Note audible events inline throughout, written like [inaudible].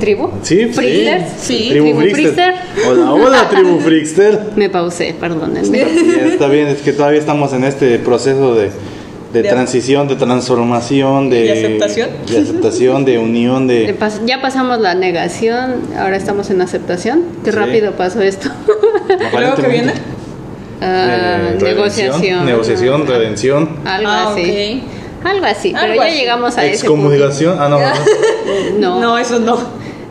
Tribu. Sí, Fricksters. sí. Tribu, Tribu Frickster. Frickster. Hola, hola, Tribu [laughs] Frickster. Me pausé, perdónenme. Sí, está bien, es que todavía estamos en este proceso de, de De- transición, de transformación, de, ¿De aceptación? de aceptación, de unión, Eh, de... pas- Ya pasamos la negación, ahora estamos en aceptación. Qué Sí. rápido pasó esto. ¿Y luego qué viene? Eh, redención, negociación. Negociación, redención, Algo Ah, así. Algo así, pero ya llegamos a ese excomunicación. Ah, no, no. punto. [laughs] No, No, eso no.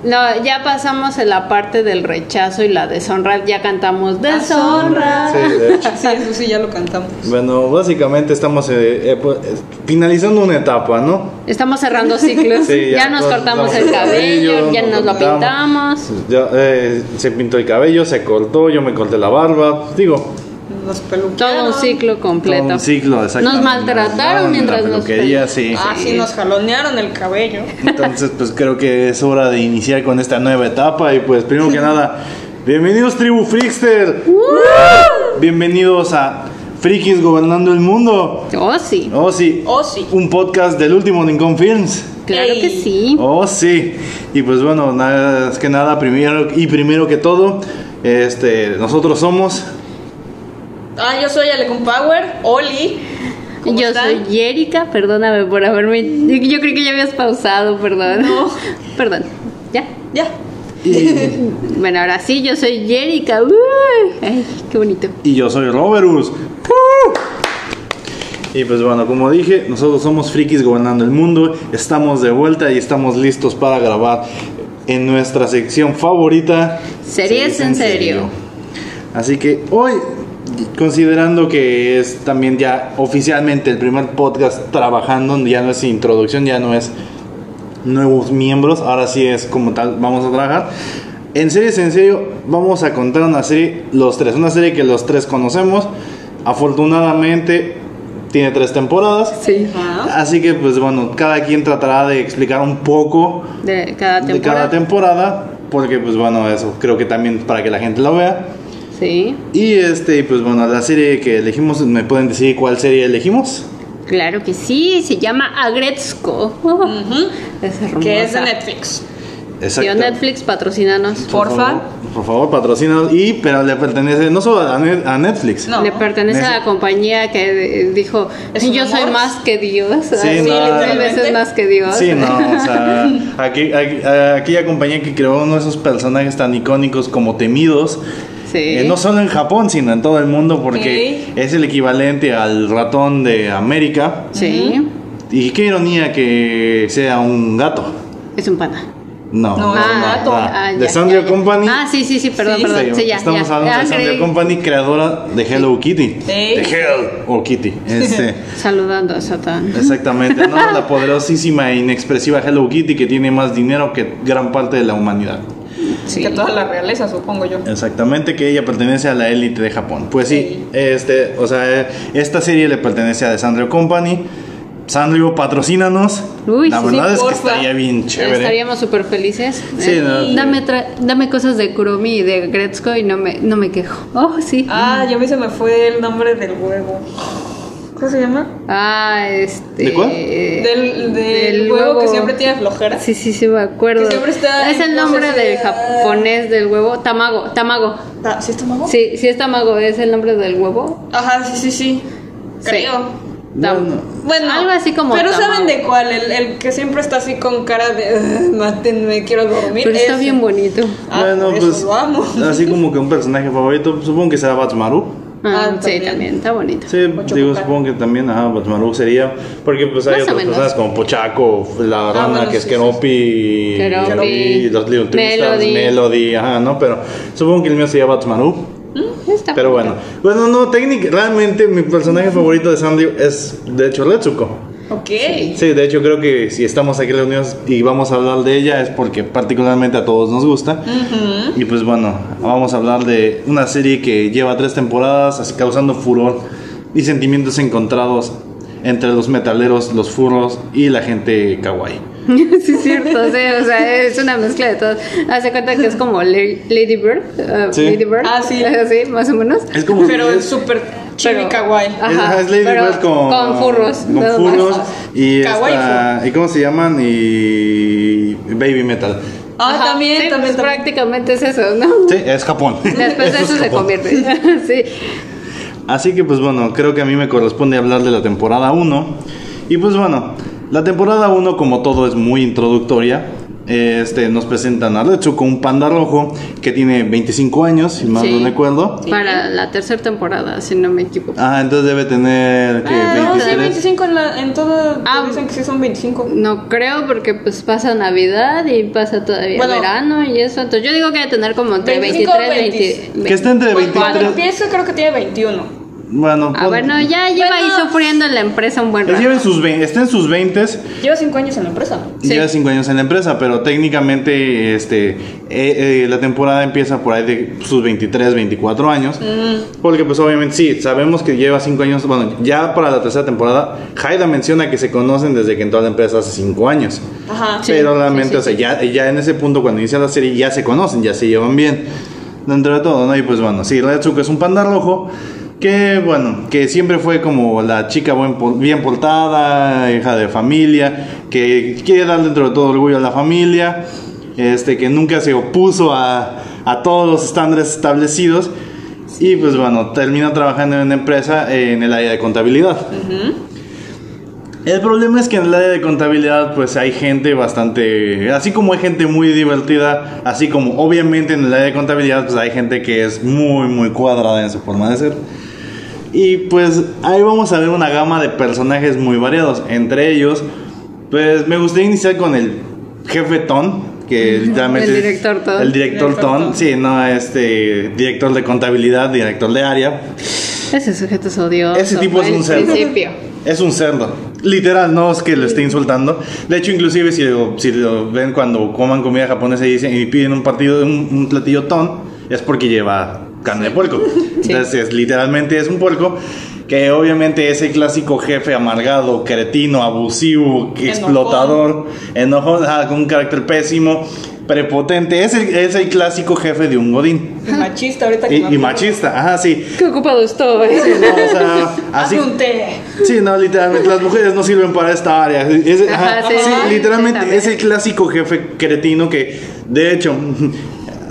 No, ya pasamos en la parte del rechazo y la deshonra. Ya cantamos deshonra. Sí, de hecho. Sí, eso sí, ya lo cantamos. Bueno, básicamente estamos eh, eh, pues, finalizando una etapa, ¿no? Estamos cerrando ciclos. [laughs] Sí, ya, nos pues, cortamos el cabello, ya nos lo pintamos. pintamos. Ya, eh, se pintó el cabello, se cortó, yo me corté la barba. Digo, Nos peluquearon. Todo un ciclo completo. todo un ciclo, exactamente. Nos maltrataron Nos mientras la nos peluquería, sí. Ah, sí, nos jalonearon el cabello. Entonces, pues creo que es hora de iniciar con esta nueva etapa. Y pues, primero que nada, bienvenidos, Tribu Frickster. Bienvenidos a Frikis Gobernando el Mundo. Oh, sí. Oh, sí. Oh, sí. Un podcast del último Rincón Films. Claro Ey. que sí. Oh, sí. Y pues bueno, nada es que nada, primero y primero que todo, este, nosotros somos. Ah, yo soy Alecon Power, Oli. ¿Cómo Yo están? soy Erika, perdóname por haberme. Yo creí que ya habías pausado, perdón. No. [laughs] Perdón. ¿Ya? Ya. [laughs] Bueno, ahora sí, yo soy Erika. Uy, ay, qué bonito. Y yo soy Roberus. Y pues bueno, como dije, nosotros somos frikis gobernando el mundo. Estamos de vuelta y estamos listos para grabar en nuestra sección favorita. Series en serio. Así que hoy, considerando que es también ya oficialmente el primer podcast trabajando, ya no es introducción, ya no es nuevos miembros, ahora sí es como tal, vamos a trabajar. En series en serio, vamos a contar una serie, los tres, una serie que los tres conocemos. Afortunadamente tiene tres temporadas. Sí. Así que pues bueno, cada quien tratará de explicar un poco De cada de temporada. cada temporada, porque pues bueno, eso creo que también para que la gente lo vea. Sí. Y este, pues bueno, la serie que elegimos, ¿me pueden decir cuál serie elegimos? Claro que sí, se llama Agretzko. [laughs] Es hermosa. Que es de Netflix. Tío Netflix, patrocínanos. Por Porfa. favor, por favor, patrocínanos. Y, pero le pertenece no solo a, Net- a Netflix. No. Le pertenece a la compañía que eh, dijo, ¿Es un yo soy amor? más que Dios. Sí, Así, no. veces más que Dios. Sí, no, o sea, [laughs] aquí, aquí- aquella compañía que creó uno de esos personajes tan icónicos como temidos, Sí. eh, no solo en Japón, sino en todo el mundo, porque es el equivalente al ratón de América. Sí. Y qué ironía que sea un gato. Es un pana. No, No, no, es un no, gato. ah, de ya. Company. Ah, sí, sí, sí, perdón, Sí, perdón. Sí, Sí, ya, estamos ya. hablando Ah, de Sanrio creí- Company, creadora de Hello Kitty. De Hell o Kitty. Este, [laughs] Saludando a Satán. exactamente, ¿no? [laughs] La poderosísima e inexpresiva Hello Kitty que tiene más dinero que gran parte de la humanidad. Sí. Que toda la realeza, supongo yo. Exactamente, que ella pertenece a la élite de Japón. Pues sí, este, o sea, esta serie le pertenece a The Sanrio Company. Sanrio, patrocínanos. Uy, la sí, verdad sí, es que porfa. estaría bien chévere. Estaríamos súper felices. Sí, Eh, no, sí. dame, dame cosas de Kuromi y de Gretzko y no me, no me quejo. Oh, sí. Ah, ya a mí se me fue el nombre del huevo. ¿Cómo se llama? Ah, este. ¿De cuál? Del, del, huevo, que siempre tiene flojera. Sí, sí, sí, me acuerdo. Que siempre está es el nombre del de- japonés del huevo. Tamago, tamago. Ah, ¿Sí está mago? Sí, sí es tamago, es el nombre del huevo. Ajá, sí, sí, sí. Sí. Creo. Tam- Bueno. Bueno, algo así como. Pero tamago. ¿saben de cuál? El, el que siempre está así con cara de. "Ugh, Mátenme, quiero dormir. Pero está ese. bien bonito. Ah, bueno, por eso pues lo amo. así como que un personaje favorito, supongo que será Batsmaru. Ah, Ah, sí, también. está bonito. Sí, digo, supongo que también, ajá, sería, porque pues hay Más otras personas como Pochaco, la rana bueno, que es sí, Keropi, Keropi, y los Little Twisters, Melody. Melody, ajá, ¿no? Pero supongo que el mío sería Batsmaru. Está Pero bonito. bueno, bueno, no, técnicamente, realmente mi personaje favorito de Sanrio es de hecho Retsuko. Ok. Sí, de hecho creo que si estamos aquí reunidos y vamos a hablar de ella es porque particularmente a todos nos gusta. Y pues bueno, vamos a hablar de una serie que lleva tres temporadas causando furor y sentimientos encontrados entre los metaleros, los furros y la gente kawaii. [laughs] sí, es cierto, sí, o sea, es una mezcla de todo. Hace cuenta que es como La- Lady Bird. uh, Sí. Lady Bird. Ah, sí. [laughs] Sí, más o menos. Es como Pero es súper Chibi kawaii. Ajá, es Lady Bird con, con furros. Con furros. Y, Kawaii esta- ¿Y cómo se llaman? Y. Baby Metal. Ah, Ajá, también, sí, también, pues, también. prácticamente es eso, ¿no? Sí, es Japón. [laughs] Después de es eso se convierte. sí. Así que pues bueno, creo que a mí me corresponde hablar de la temporada 1. Y pues bueno, la temporada 1 como todo es muy introductoria. Este, nos presentan a Retsuko, un panda rojo que tiene 25 años, si mal Sí. no recuerdo. Para la tercera temporada, si no me equivoco. Ah, entonces debe tener ¿qué, Ah, no, sí, 23. 25 en, la, en todo. Ah. dicen que sí son 25. No creo porque pues pasa Navidad y pasa todavía Bueno. verano y eso. Entonces yo digo que debe tener como entre 25 23 o 20, 20. Que está entre Cuando- Cuando 23. empieza creo que tiene 21. Bueno, Ah, bueno, ya lleva ahí Bueno. sufriendo en la empresa un buen rato. lleva en sus está en sus 20 Lleva 5 años en la empresa. Sí. Lleva 5 años en la empresa, pero técnicamente este, eh, eh, la temporada empieza por ahí de sus 23, 24 años. Mm. Porque pues obviamente sí, sabemos que lleva 5 años. Bueno, ya para la tercera temporada, Haida menciona que se conocen desde que entró a la empresa hace 5 años. Ajá. Sí, pero realmente, sí, o sea, ya, ya en ese punto cuando inicia la serie ya se conocen, ya se llevan bien. Dentro de todo, ¿no? Y pues bueno, sí, Retsuko es un panda rojo que, bueno, que siempre fue como la chica buen bien portada, hija de familia, que quiere dar dentro de todo orgullo a la familia, este, que nunca se opuso a, a todos los estándares establecidos. Y pues bueno, terminó trabajando en una empresa en el área de contabilidad. El problema es que en el área de contabilidad pues hay gente bastante, así como hay gente muy divertida, así como obviamente en el área de contabilidad pues hay gente que es muy muy cuadrada en su forma de ser. Y pues ahí vamos a ver una gama de personajes muy variados, entre ellos pues me gustaría iniciar con el jefe Ton, que [laughs] literalmente El es director Ton. El director Director Ton, sí, no este director de contabilidad, director de área. Ese sujeto es odioso. Ese tipo es un cerdo. principio. Es un cerdo. Literal, no es que lo esté insultando. De hecho, inclusive si lo, si lo ven cuando coman comida japonesa y, dicen, y piden un, partido, un, un platillo ton, es porque lleva carne de puerco. [laughs] Sí. Entonces, es- literalmente es un puerco que obviamente es el clásico jefe amargado, cretino, abusivo, explotador, enojón, con un carácter pésimo, prepotente. Es el, es el clásico jefe de un godín. Y machista ahorita que Y, y machista, ajá, sí. Qué ocupado estoy. Sí, no, o sea, [laughs] así, un té. Sí, no, literalmente las mujeres no sirven para esta área. Es- ajá, Ajá, sí, sí, sí, literalmente es el clásico jefe cretino que, de hecho,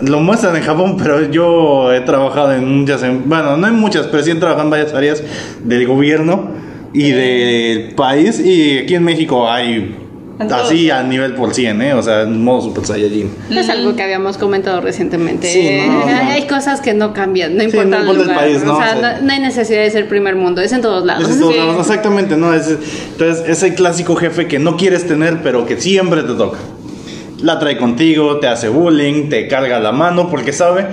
lo muestran en Japón, pero yo he trabajado en muchas, en- bueno, no en muchas, pero sí he trabajado en varias áreas del gobierno y del país. Y aquí en México hay así a nivel por 100, ¿eh? O sea, en modo Super Saiyajin. Es algo que habíamos comentado recientemente. Sí, no, [laughs] no. Hay cosas que no cambian, no Sí, importa, no importa el lugar. país, ¿no? O sea, O sea, no hay necesidad de ser primer mundo, es en todos lados. Es en todos Sí. lados, exactamente, ¿no? Es, entonces, es el clásico jefe que no quieres tener, pero que siempre te toca. La trae contigo, te hace bullying, te carga la mano, porque sabe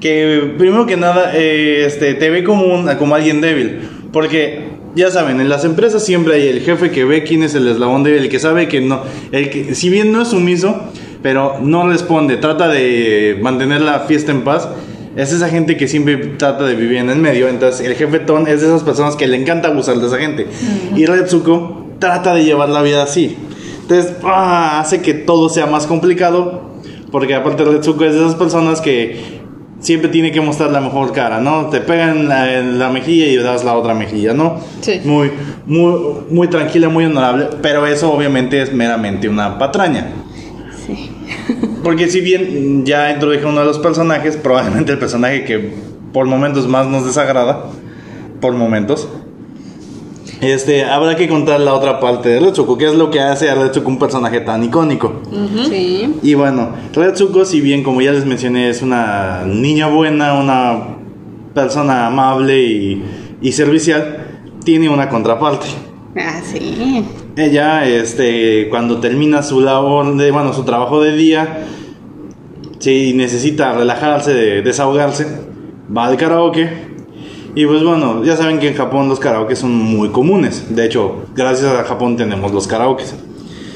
que, primero que nada, eh, este, te ve como, un, como alguien débil. Porque, ya saben, en las empresas siempre hay el jefe que ve quién es el eslabón débil, el que sabe que no, el que, si bien no es sumiso, pero no responde, trata de mantener la fiesta en paz. Es esa gente que siempre trata de vivir en el medio. Entonces, el jefe Ton es de esas personas que le encanta abusar de esa gente. Y Retsuko trata de llevar la vida así. Entonces, ah, hace que todo sea más complicado. Porque aparte, Retsuko es de esas personas que siempre tiene que mostrar la mejor cara, ¿no? Te pegan en la, en la mejilla y das la otra mejilla, ¿no? Sí. Muy, muy, muy tranquila, muy honorable. Pero eso, obviamente, es meramente una patraña. Sí. [laughs] Porque si bien ya introduje uno de los personajes, probablemente el personaje que por momentos más nos desagrada, por momentos, este, habrá que contar la otra parte de Retsuko, que es lo que hace a Retsuko un personaje tan icónico. Sí. Y bueno, Retsuko, si bien como ya les mencioné, es una niña buena, una persona amable y, y servicial, tiene una contraparte. Ah, sí. Ella, este, cuando termina su labor de, bueno, su trabajo de día, si necesita relajarse, de- desahogarse, va al karaoke. Y pues bueno, ya saben que en Japón los karaoke son muy comunes. De hecho, gracias a Japón tenemos los karaokes.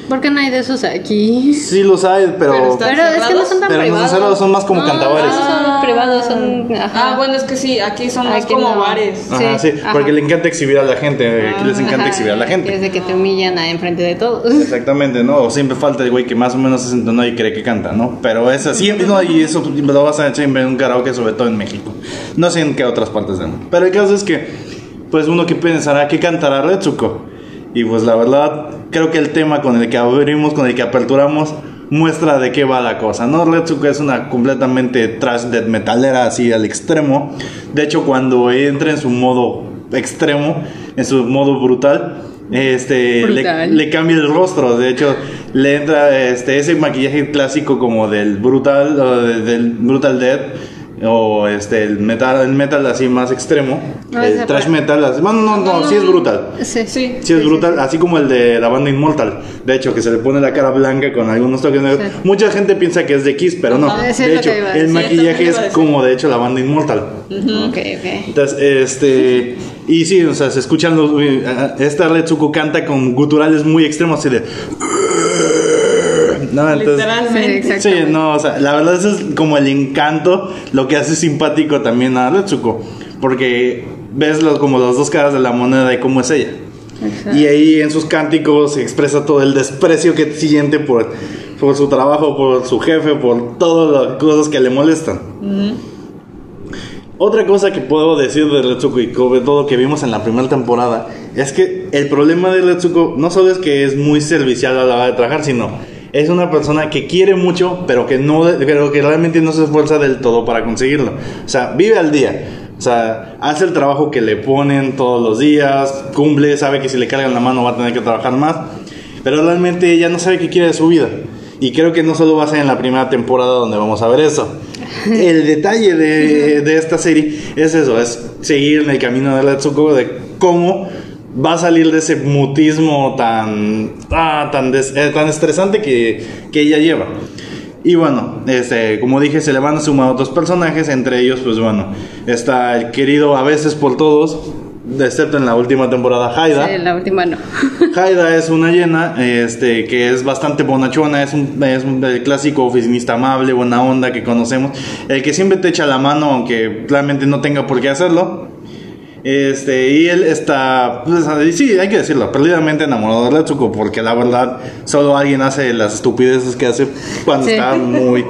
¿Por qué no hay de esos aquí? Sí los hay, pero... Pero Pero es que no son tan Pero no privados. cerrados, son más como No, cantabares. no son privados, son. Ajá. Ah, bueno, es que sí, aquí son más Aquí como no. bares. Ajá, sí, sí, ajá. porque le encanta exhibir a la gente, aquí les encanta Ajá, exhibir a la Es gente. de que te humillan a enfrente de todos. Exactamente, ¿no? O siempre falta el güey que más o menos se entonó y cree que canta, ¿no? Pero es así, no, y eso lo vas a echar en un karaoke, sobre todo en México. No sé en qué otras partes del mundo. Pero el caso es que pues uno que pensará que cantará Retsuko. Y pues la verdad, creo que el tema con el que abrimos, con el que aperturamos, muestra de qué va la cosa, ¿no? Retsuko es una completamente trash death metalera así al extremo. De hecho, cuando entra en su modo extremo, en su modo brutal, este le, Brutal. le cambia el rostro. De hecho, le entra este ese maquillaje clásico como del brutal del brutal death o este el metal el metal así más extremo, No, el trash metal, así- bueno, no, no, No, sí es brutal. Sí. Sí. Sí, es brutal, así como el de la banda Immortal. De hecho, que se le pone la cara blanca con algunos toques negros. Mucha gente piensa que es de Kiss, pero no. De hecho, el maquillaje es como de hecho la banda Immortal. Ok, ok. Entonces, este. Y sí, o sea, se escuchan los. Esta Retsuko canta con guturales muy extremos, así de. No, entonces. Literalmente. Sí, no, o sea, la verdad eso es como el encanto, lo que hace simpático también a Retsuko, porque ves los, como las dos caras de la moneda de cómo es ella. Exacto. Y ahí en sus cánticos se expresa todo el desprecio que siente por, por su trabajo, por su jefe, por todas las cosas que le molestan. Otra cosa que puedo decir de Retsuko y sobre todo que vimos en la primera temporada es que el problema de Retsuko no solo es que es muy servicial a la hora de trabajar, sino es una persona que quiere mucho, pero que no, pero que realmente no se esfuerza del todo para conseguirlo. O sea, vive al día. O sea, hace el trabajo que le ponen todos los días, cumple, sabe que si le cargan la mano va a tener que trabajar más, pero realmente ella no sabe qué quiere de su vida. Y creo que no solo va a ser en la primera temporada donde vamos a ver eso. [laughs] El detalle de, de esta serie es eso, es seguir en el camino de Retsuko, de cómo va a salir de ese mutismo tan, ah, tan, des- eh, tan estresante que, que ella lleva. Y bueno, este, como dije, se le van a sumar otros personajes, entre ellos, pues bueno, está el querido a veces por todos, excepto en la última temporada, Haida. Sí, la última no. [laughs] Haida es una llena este, que es bastante bonachona, es un, es un- el clásico oficinista amable, buena onda que conocemos, el que siempre te echa la mano aunque claramente no tenga por qué hacerlo. Este, y él está, pues, y sí, hay que decirlo, perdidamente enamorado de Retsuko, porque la verdad solo alguien hace las estupideces que hace cuando Sí. está muy,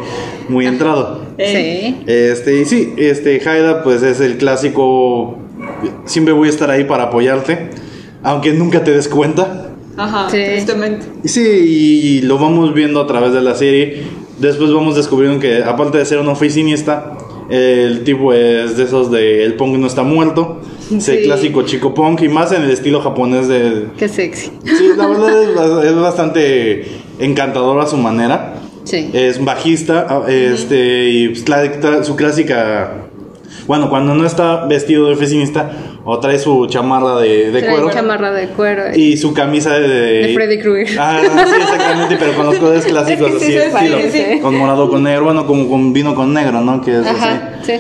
muy entrado. Sí. Este, y sí, este, Haida, pues es el clásico. Siempre voy a estar ahí para apoyarte, aunque nunca te des cuenta. Ajá, Sí. tristemente. Y sí, y lo vamos viendo a través de la serie. Después vamos descubriendo que, aparte de ser un oficinista, el tipo es de esos de el punk no está muerto. Sí. clásico chico punk, y más en el estilo japonés de. Qué sexy. Sí, la verdad es, es bastante encantador a su manera. Sí. Es bajista, ah, este, y su clásica. Bueno, cuando no está vestido de oficinista, o trae su chamarra de, de Trae cuero chamarra de cuero. y su camisa de. De Freddy Krueger. Ah, sí, exactamente, pero con los colores clásicos [laughs] Es que así, sí se estilo. Con morado con negro, bueno, como con vino con negro, ¿no? Que es así. Ajá, sí.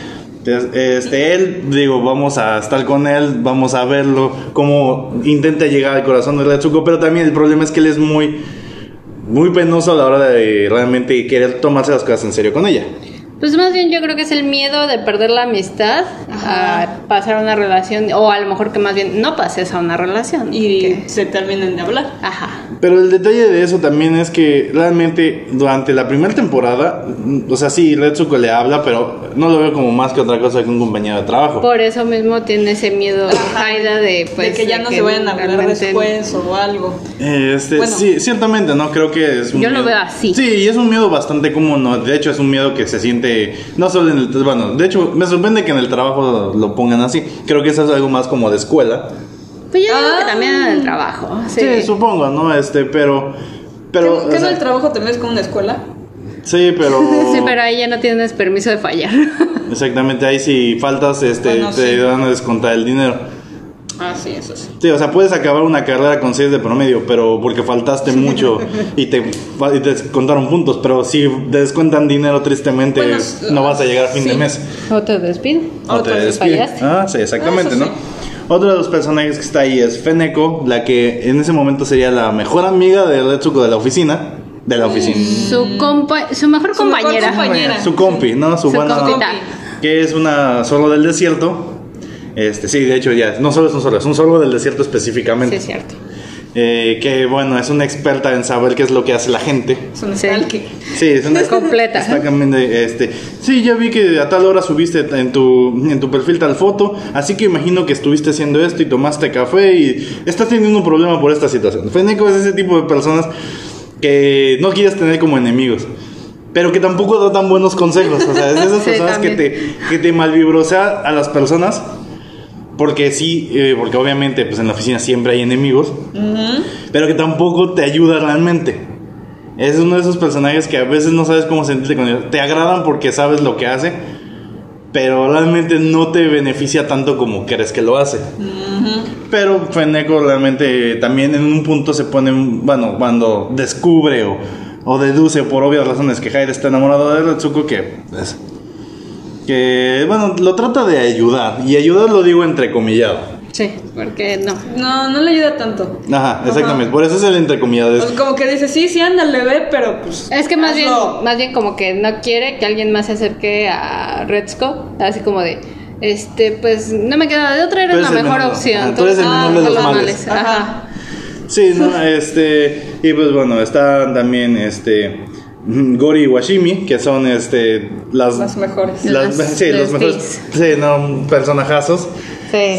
Entonces, Este, él, digo, vamos a estar con él, vamos a verlo, cómo intenta llegar al corazón de Retsuko, pero también el problema es que él es muy, muy penoso a la hora de realmente querer tomarse las cosas en serio con ella. Pues más bien yo creo que es el miedo de perder la amistad a pasar a una relación, o a lo mejor que más bien no pases a una relación. Y que- se terminan de hablar. Ajá. Pero el detalle de eso también es que realmente durante la primera temporada, o sea, sí, Retsuko le habla, pero no lo veo como más que otra cosa que un compañero de trabajo. Por eso mismo tiene ese miedo Haida de, pues, de que ya no se vayan a hablar realmente- después o algo. Este, Bueno. sí, ciertamente, ¿no? Creo que es un Yo lo miedo- veo así. Sí, y es un miedo bastante común, ¿no? De hecho, es un miedo que se siente, no solo en el, bueno, de hecho, me sorprende que en el trabajo lo, lo así. Creo que eso es algo más como de escuela. Pues yo digo Ah. que también en el trabajo. Sí. Sí, supongo, ¿no? Este, pero, pero, ¿Qué, qué sea, en el trabajo también es como una escuela? sí, pero, [laughs] Sí, pero ahí ya no tienes permiso de fallar. exactamente, ahí si faltas, este, Bueno, te sí. van a descontar el dinero. Ah, sí, eso sí. Sí, o sea, puedes acabar una carrera con 6 de promedio, pero porque faltaste mucho y te, y te descontaron puntos. Pero si te descuentan dinero, tristemente, Bueno, no vas a llegar a fin de sí. mes. O te despido. O te despiden. fallaste. Ah, sí, exactamente, Ah, ¿no? Otro de los personajes que está ahí es Feneko, la que en ese momento sería la mejor amiga de Retsuko de la oficina. De la oficina. Su, compa su mejor Su mejor compañera. compañera. Su compi, ¿no? Su, Su buena compita. que es una solo del desierto. Este, sí, de hecho ya, no solo es un solo, es un solo del desierto Sí, específicamente. es cierto. eh, que bueno, es una experta en saber qué es lo que hace la gente. Es un Sí. stalker. Sí, es una [laughs] Completa. Cambiando, este, sí, ya vi que a tal hora subiste en tu, en tu perfil tal foto, así que imagino que estuviste haciendo esto y tomaste café y estás teniendo un problema por esta situación. Feneco es ese tipo de personas que no quieres tener como enemigos. Pero que tampoco da tan buenos consejos. O sea, es de esas [laughs] Sí, personas que también. te, que te malvibrosea a las personas. Porque sí, eh, porque obviamente pues en la oficina siempre hay enemigos pero que tampoco te ayuda realmente. Es uno de esos personajes que a veces no sabes cómo sentirte con ellos. Te agradan porque sabes lo que hace, pero realmente no te beneficia tanto como crees que lo hace. Pero Feneco realmente también en un punto se pone, bueno, cuando descubre o, o deduce por obvias razones que Jair está enamorado de Retsuko, que pues, que bueno, lo trata de ayudar. Y ayudar lo digo entrecomillado. Sí, porque no. No, no le ayuda tanto. Ajá, exactamente. Por eso es el entrecomillado. es- Pues como que dice, sí, sí, ándale, ve, pero pues. Es que más bien, más bien como que no quiere que alguien más se acerque a Redsco, así como de, este, pues no me queda de otra, eres la mejor menor. opción. Ajá, tú eres el Entonces, menor de ah, los los males. Ajá. Sí, no, este, y pues bueno, están también, este, Gori y Washimi, que son, este, las... Las mejores. las- Las- [laughs] sí, los mejores, sí, no, personajazos. Sí.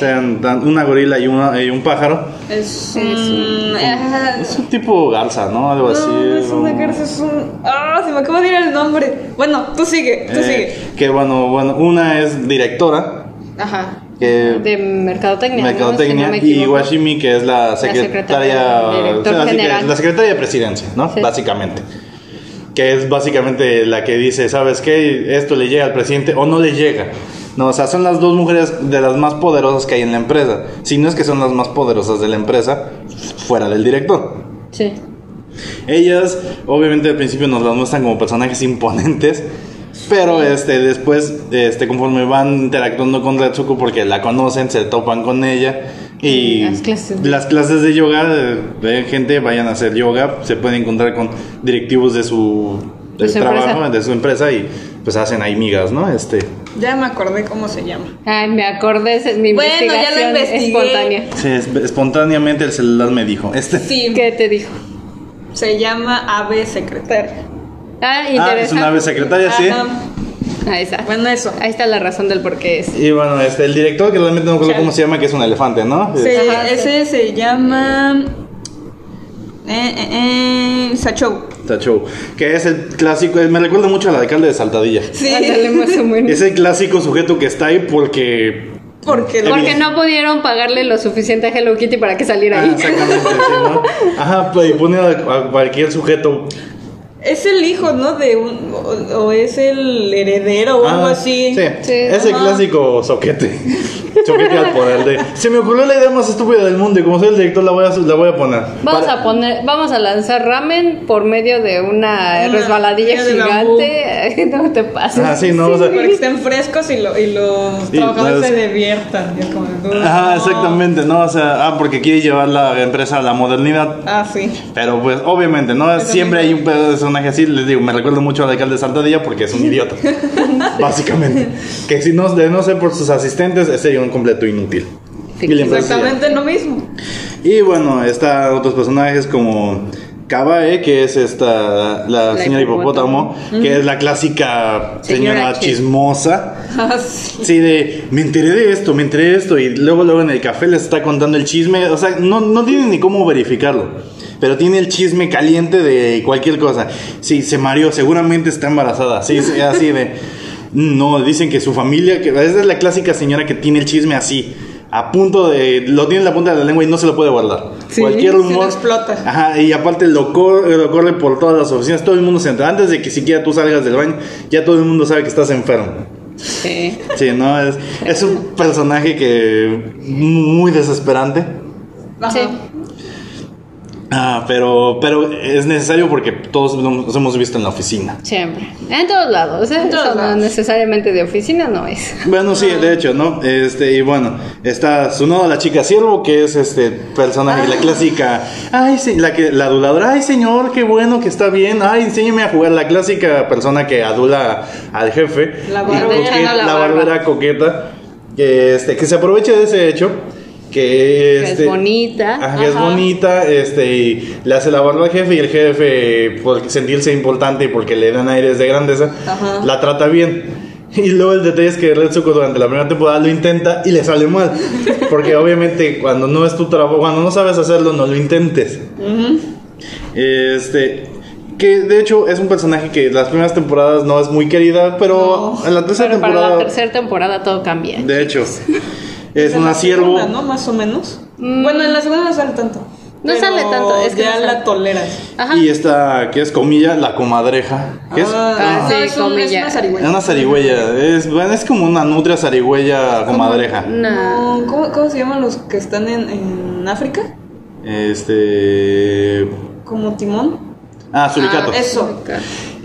Una gorila y, una, y un pájaro. Es Es un. ah, Es un tipo garza, ¿no? Algo así. No, no es una ¿no? garza, es un. Ah, se me acaba de ir el nombre. Bueno, tú sigue, tú Eh, sigue. que bueno, bueno, una es directora, Ajá. que... De mercadotecnia. ¿no? Mercadotecnia Si no y. Washimi que es la secretaria, secretaria del director o sea, así que general. la secretaria de presidencia, ¿no? Sí. Básicamente. Que es básicamente la que dice, ¿sabes qué? Esto le llega al presidente o no le llega. No, o sea, son las dos mujeres de las más poderosas que hay en la empresa. Si no es que son las más poderosas de la empresa, fuera del director. Sí. Ellas, obviamente al principio nos las muestran como personajes imponentes, pero este después, este conforme van interactuando con Retsuko porque la conocen, se topan con ella y Las clases de- las clases de yoga, ven gente, vayan a hacer yoga, se pueden encontrar con directivos de su, De su trabajo, empresa. de su empresa y pues hacen ahí migas, ¿no? Este, Ya me acordé cómo se llama. Ay, me acordé, es mi Bueno, ya investigación investigué. espontánea. sí, es- espontáneamente el celular me dijo, este, Sí, ¿Qué te dijo? se llama Ave Secretaria. Ah, ah, es una ave secretaria, sí. [laughs] Ahí está. Bueno, eso. Ahí está la razón del por qué es. Y bueno, este, el director, que realmente no me acuerdo cómo se llama, que es un elefante, ¿no? Ajá, sí. ese se llama. Eh, eh, eh, Sachou. Tacho, que es el clásico, me recuerda mucho al alcalde de Saltadilla. Sí. Ándale, más o menos. Es el clásico sujeto que está ahí porque... Porque lo- Porque no pudieron pagarle lo suficiente a Hello Kitty para que saliera Ah, ahí. exactamente, sí, ¿no? [laughs] Ajá, pues, y pone a, a cualquier sujeto... es el hijo, ¿no? De un. O, o es el heredero o algo Ah, así. Sí, Sí, es el ajá. clásico soquete. [laughs] Soquete al poder de... Se me ocurrió la idea más estúpida del mundo y como soy el director la voy a, la voy a poner. Vamos Para- a poner, vamos a lanzar ramen por medio de una, Una resbaladilla de gigante. [laughs] No te pases. Ah, sí, no, o sea... Para que estén frescos y, lo, y los Sí, trabajadores pues- se diviertan. Yo como, Ajá, no. exactamente, ¿no? O sea, ah, porque quiere llevar la empresa a la modernidad. Ah, sí. Pero pues obviamente, ¿no? Siempre hay un personaje así, les digo, me recuerdo mucho al alcalde de Saltadilla porque es un idiota. [laughs] Básicamente. Que si no, de no ser por sus asistentes, sería un completo inútil. Sí, Exactamente lo mismo. Y bueno, está otros personajes como Kabae, que es esta, la, La señora hipopótamo. hipopótamo, que es la clásica Señora señora chis- chismosa. [laughs] Ah, sí. Sí, de me enteré de esto, me enteré de esto, y luego, luego en el café les está contando el chisme. O sea, no, no tiene ni cómo verificarlo. Pero tiene el chisme caliente de cualquier cosa. Sí, se mareó, seguramente está embarazada. Sí, sí, así de. [laughs] No, dicen que su familia, que esa es la clásica señora que tiene el chisme así. A punto de. Lo tiene en la punta de la lengua y no se lo puede guardar. Sí, Cualquier se rumor. explota. Ajá, y aparte lo corre, lo corre por todas las oficinas. Todo el mundo se entra. Antes de que siquiera tú salgas del baño, ya todo el mundo sabe que estás enfermo. Sí. Sí, no, es, es un personaje que muy desesperante. Ajá. Sí. Ah, pero, pero es necesario porque todos nos hemos visto en la oficina. Siempre. En todos lados. ¿eh? En todos Eso no lados. necesariamente de oficina, no es. Bueno, sí, de hecho, ¿no? Este, y bueno, está Sunoda la chica siervo, que es este personaje, la clásica, ay, sí, la que, la aduladora, ay señor, qué bueno que está bien, ay, enséñeme a jugar, la clásica persona que adula al jefe. La Y barbera. coqueta- la la barbera coqueta, que, este, que se aprovecha de ese hecho. Que, Que este, es bonita. Ajá, que es bonita, este, y le hace la barba al jefe y el jefe, por sentirse importante y porque le dan aires de grandeza, Ajá. la trata bien. Y luego el detalle es que Retsuko durante la primera temporada lo intenta y le sale mal. [laughs] Porque obviamente cuando no es tu trabajo, cuando no sabes hacerlo, no lo intentes. Este. Que de hecho es un personaje que las primeras temporadas no es muy querida, pero en la tercera Pero para temporada. la tercera temporada todo cambia. De hecho, [laughs] es la siervo. segunda, ¿no? Más o menos. Mm. Bueno, en la segunda no sale tanto. No pero sale tanto, es que ya no la toleras. Ajá. Y esta, que es comilla, la comadreja. Que es, Ah, no, sí, es, un- es una es zarigüeya. una zarigüeya. Es, bueno, es como una nutria zarigüeya comadreja. No. No, ¿cómo, cómo se llaman los que están en, en África? Este. Como timón. Ah, suricato. Ah, eso.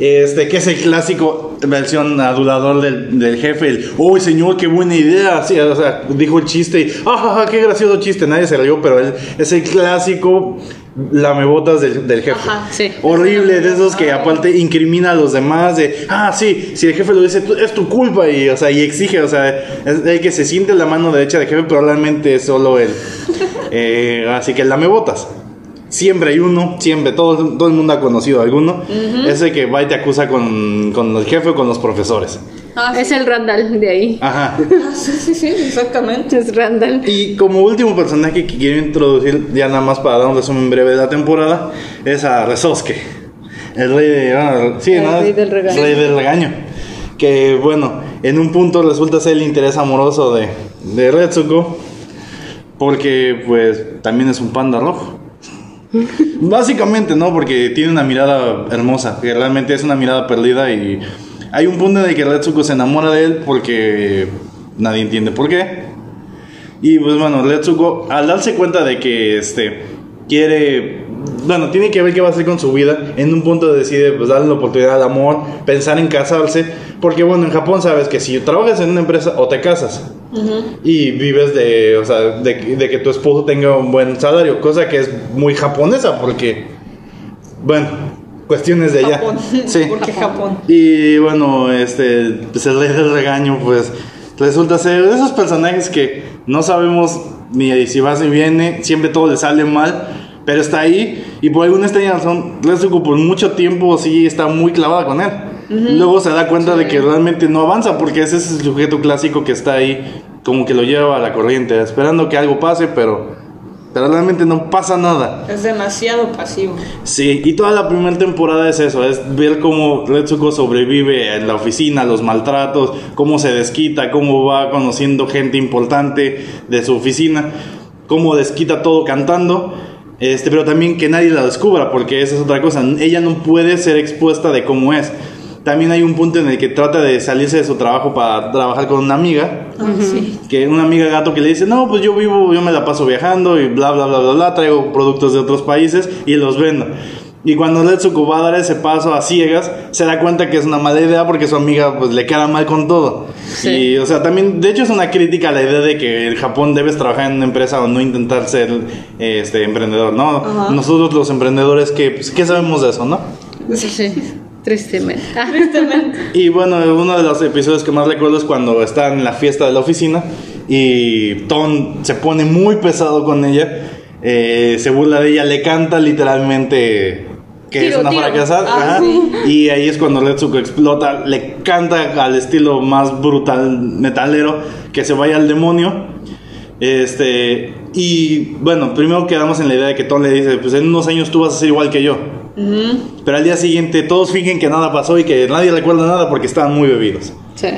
Este, que es el clásico versión adulador del, del jefe. El, uy, señor, qué buena idea. Sí, o sea, dijo el chiste y, ah, ja, ja, qué gracioso chiste. Nadie se rió, pero él es el clásico lamebotas del, del jefe. Ajá, sí. Horrible, de esos que aparte incrimina a los demás. De, ah, sí, si el jefe lo dice, "Tú- es tu culpa. Y, o sea, y exige, o sea, es el que se siente la mano derecha del jefe, probablemente es solo él. [laughs] Eh, así que lamebotas. Siempre hay uno, siempre, todo, todo el mundo ha conocido a alguno. Ese que va y te acusa con, con el jefe o con los profesores. Ah, Es el Randall de ahí. Ajá. Ah, sí, sí, sí, exactamente. Es Randall. Y como último personaje que quiero introducir, ya nada más para dar un resumen breve de la temporada, es a Resosuke. El rey de. ah, sí, El ¿no? rey del regaño. Rey del regaño. Que bueno, en un punto resulta ser el interés amoroso de, de Retsuko. Porque, pues, también es un panda rojo. [laughs] Básicamente, ¿no? Porque tiene una mirada hermosa, que realmente es una mirada perdida y hay un punto en el que Retsuko se enamora de él porque nadie entiende por qué. Y pues bueno, Retsuko, al darse cuenta de que este quiere, bueno, tiene que ver qué va a hacer con su vida, en un punto decide pues darle la oportunidad al amor, pensar en casarse, porque bueno, en Japón sabes que si trabajas en una empresa o te casas y vives de, o sea, de, de que tu esposo tenga un buen salario, cosa que es muy japonesa porque, bueno, cuestiones de allá. Japón. [laughs] Sí. Porque Japón. Y bueno, este, pues el rey del regaño, pues resulta ser de esos personajes que no sabemos ni si va ni viene, siempre todo le sale mal, pero está ahí y por alguna extraña razón, Retsuko por mucho tiempo sí está muy clavada con él. Luego se da cuenta de que realmente no avanza porque ese es el sujeto clásico que está ahí, como que lo lleva a la corriente, esperando que algo pase, pero, pero realmente no pasa nada. Es demasiado pasivo. Sí, y toda la primera temporada es eso, es ver cómo Retsuko sobrevive en la oficina, los maltratos, cómo se desquita, cómo va conociendo gente importante de su oficina, cómo desquita todo cantando, este, pero también que nadie la descubra, porque esa es otra cosa, ella no puede ser expuesta de cómo es. También hay un punto en el que trata de salirse de su trabajo para trabajar con una amiga, Ah, sí. que una amiga gato que le dice, no, pues yo vivo, yo me la paso viajando y bla, bla, bla, bla, bla, traigo productos de otros países y los vendo. Y cuando Retsuko va a dar ese paso a ciegas, se da cuenta que es una mala idea porque su amiga pues le queda mal con todo. Sí. Y, o sea, también, de hecho es una crítica a la idea de que en Japón debes trabajar en una empresa o no intentar ser este emprendedor, ¿no? Ajá. Nosotros los emprendedores, ¿qué, pues, ¿qué sabemos de eso, no? Sí, tristemente. [laughs] Tristemente. Y bueno, uno de los episodios que más recuerdo es cuando están en la fiesta de la oficina y Tom se pone muy pesado con ella, eh, se burla de ella, le canta literalmente que es una tiro. fracasada. Ah, ajá. sí. Y ahí es cuando Retsuko explota, le canta al estilo más brutal metalero que se vaya al demonio. Este, y bueno, primero quedamos en la idea de que Tom le dice, pues en unos años tú vas a ser igual que yo. Pero al día siguiente todos fingen que nada pasó y que nadie recuerda nada porque estaban muy bebidos. sí.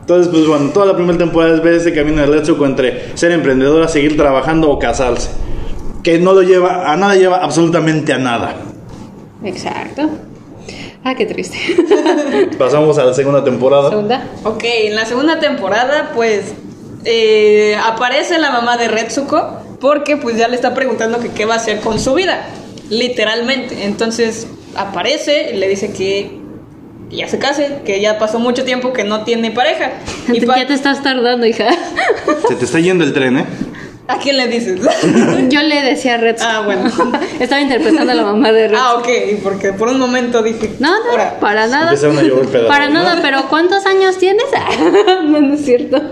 Entonces, pues bueno, toda la primera temporada es ver ese camino de Retsuko entre ser emprendedora, seguir trabajando o casarse. Que no lo lleva, a nada lleva absolutamente a nada. Exacto. Ah, qué triste. [laughs] Pasamos a la segunda temporada. Segunda. Ok, en la segunda temporada, pues eh, aparece la mamá de Retsuko porque pues ya le está preguntando que qué va a hacer con su vida, literalmente. Entonces aparece y le dice que ya se case, que ya pasó mucho tiempo que no tiene pareja. [laughs] Y pa- ya te estás tardando, hija. [laughs] Se te está yendo el tren, ¿eh? ¿A quién le dices? [laughs] Yo le decía a Red. Ah, bueno. Estaba interpretando a la mamá de Red. ah, ok, porque por un momento dije... No, no, para nada. Empezaron a llover pedazos, Para ¿no? nada, pero ¿cuántos años tienes? no, no es cierto.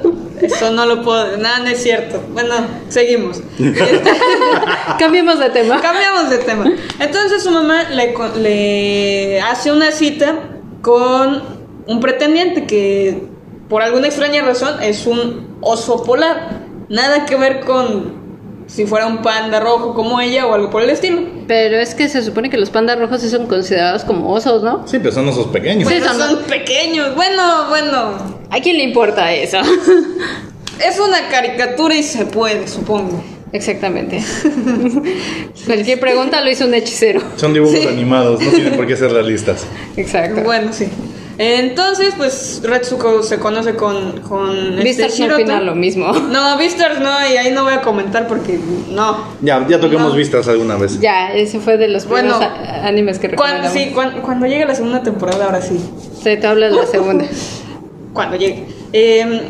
Eso no lo puedo. Nada, no es cierto. Bueno, seguimos. Este, [laughs] Cambiemos de tema. Cambiamos de tema. Entonces su mamá le, le hace una cita con un pretendiente que por alguna extraña razón es un oso polar. Nada que ver con si fuera un panda rojo como ella o algo por el estilo. Pero es que se supone que los pandas rojos sí son considerados como osos, ¿no? Sí, pero son osos pequeños. Sí, son- son pequeños. Bueno, bueno. ¿A quién le importa eso? [laughs] Es una caricatura y se puede, supongo. Exactamente. [laughs] Cualquier pregunta lo hizo un hechicero. Son dibujos Sí. animados, no tienen por qué ser realistas. Exacto. Bueno, sí. Entonces, pues Retsuko se conoce con, con este Vistas no opina lo mismo. [laughs] No, Vistas no, y ahí no voy a comentar porque no. Ya, ya toquemos No. vistas alguna vez. Ya, ese fue de los primeros Bueno, animes que Cuando, recomendamos. sí, cuan- cuando, llegue la segunda temporada, ahora sí. Se te habla de la segunda. [laughs] Cuando llegue. Eh,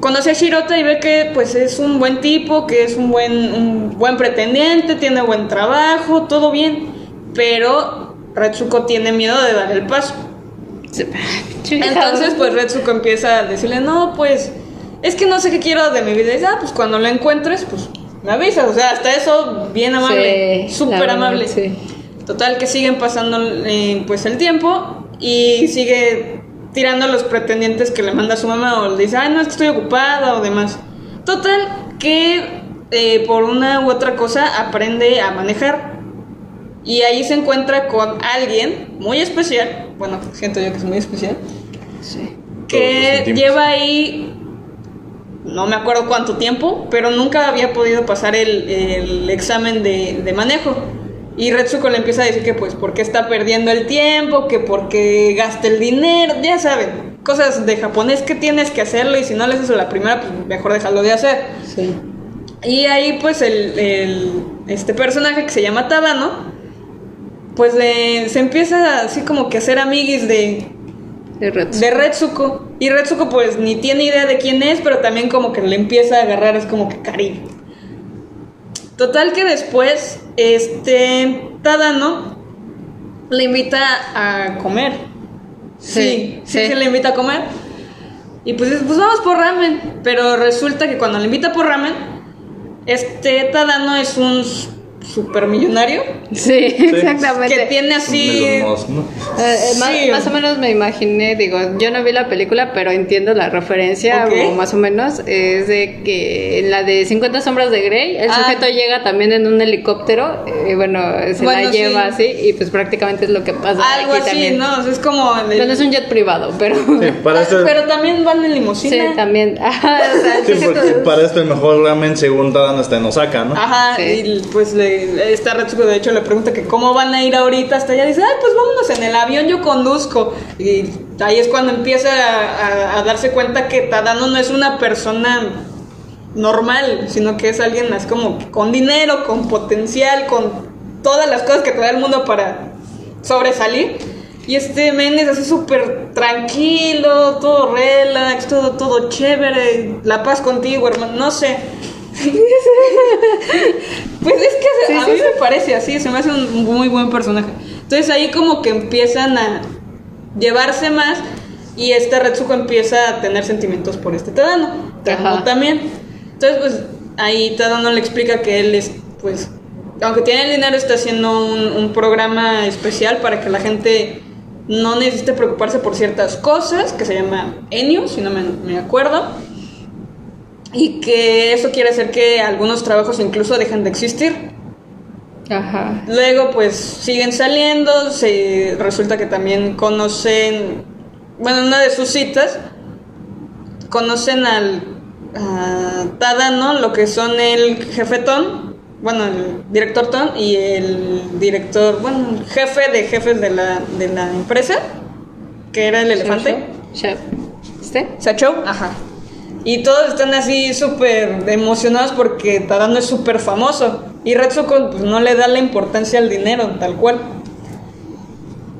conoce a Shirota y ve que pues es un buen tipo, que es un buen, un buen pretendiente, tiene buen trabajo, todo bien. Pero Retsuko tiene miedo de dar el paso. Entonces, pues Retsuko empieza a decirle, no, pues, es que no sé qué quiero de mi vida. Y dice, ah, pues cuando lo encuentres, pues me avisas. O sea, hasta eso, bien amable, Sí, súper verdad, amable. sí. Total, que siguen pasando eh, pues el tiempo y sigue tirando a los pretendientes que le manda su mamá o le dice, ay, no, es que estoy ocupada o demás. Total, que eh, por una u otra cosa aprende a manejar. Y ahí se encuentra con alguien muy especial, bueno, siento yo que es muy especial, Sí. Que lleva ahí, no me acuerdo cuánto tiempo, pero nunca había podido pasar el, el examen de, de manejo. Y Retsuko le empieza a decir que pues porque está perdiendo el tiempo, que porque gasta el dinero, ya saben, cosas de japonés que tienes que hacerlo y si no le haces la primera, pues mejor dejarlo de hacer. Sí. Y ahí pues el, el- este personaje que se llama Tadano, pues le, se empieza así como que a hacer amiguis de, De Retsu. de Retsuko. Y Retsuko pues ni tiene idea de quién es, pero también como que le empieza a agarrar, es como que cariño. Total que después, este Tadano le invita a comer. Sí, sí, Sí, sí, sí. le invita a comer. Y pues pues vamos por ramen. Pero resulta que cuando le invita por ramen, este Tadano es un supermillonario Sí, exactamente. que tiene así... Elon Musk, ¿no? Eh, eh, más, Sí. más o menos me imaginé, digo, yo no vi la película, pero entiendo la referencia, o más o menos, es de que en la de 50 sombras de Grey, el Ah. sujeto llega también en un helicóptero, y bueno, se Bueno, la lleva sí. así, y pues prácticamente es lo que pasa Algo aquí así, también. ¿no? O sea, es como... el- Bueno, es un jet privado, pero... Sí, para esto, Pero también van en Sí, limusina. también. Ajá, [laughs] o sea, sí, porque para esto el mejor ramen según Tadano está en Osaka, ¿no? Ajá, Sí. y pues le, esta Retsuko de hecho le pregunta que cómo van a ir ahorita hasta allá. Dice, ay, pues vámonos en el avión, yo conduzco. Y ahí es cuando empieza a darse cuenta que Tadano no es una persona normal, sino que es alguien más como con dinero, con potencial, con todas las cosas que te da el mundo para sobresalir. Y este men es así súper tranquilo, todo relax, todo, todo chévere, la paz contigo, hermano, no sé. [laughs] Pues es que Sí, a sí, mí sí. me parece así, se me hace un muy buen personaje. Entonces ahí como que empiezan a llevarse más y este Retsuko empieza a tener sentimientos por este Tadano. Tadano también. Entonces pues ahí Tadano le explica que él es pues aunque tiene el dinero está haciendo un, un programa especial para que la gente no necesite preocuparse por ciertas cosas que se llama Enio, si no me, me acuerdo. Y que eso quiere hacer que algunos trabajos incluso dejen de existir. Ajá. Luego pues siguen saliendo, se resulta que también conocen, bueno, en una de sus citas, conocen al Tadano, lo que son el jefetón, bueno, el director Ton y el director, bueno, el jefe de jefes de la, de la empresa, que era el elefante. Chef. ¿Este? Sacho, ajá. Y todos están así súper emocionados porque Tadano es súper famoso. Y Retsuko pues, no le da la importancia al dinero, tal cual.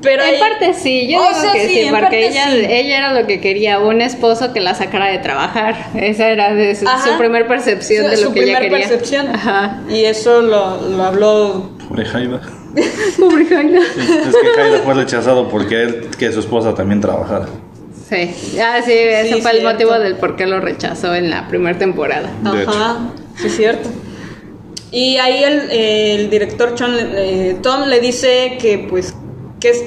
Pero en ahí- parte sí, yo O digo sea, que sí, porque ella, sí. ella era lo que quería, un esposo que la sacara de trabajar. Esa era de su, su primer percepción Su- de lo su que ella primer quería. percepción. Ajá. Y eso lo, lo habló. Pobre Jaida. [laughs] Pobre Jaina. Es que Jaida fue rechazado porque él, que su esposa también trabajara. Sí, ah, sí, ese Sí, fue el cierto. motivo del por qué lo rechazó en la primera temporada. Ajá, sí es cierto. Y ahí el, el director Chon- eh, Tom le dice que pues qué es-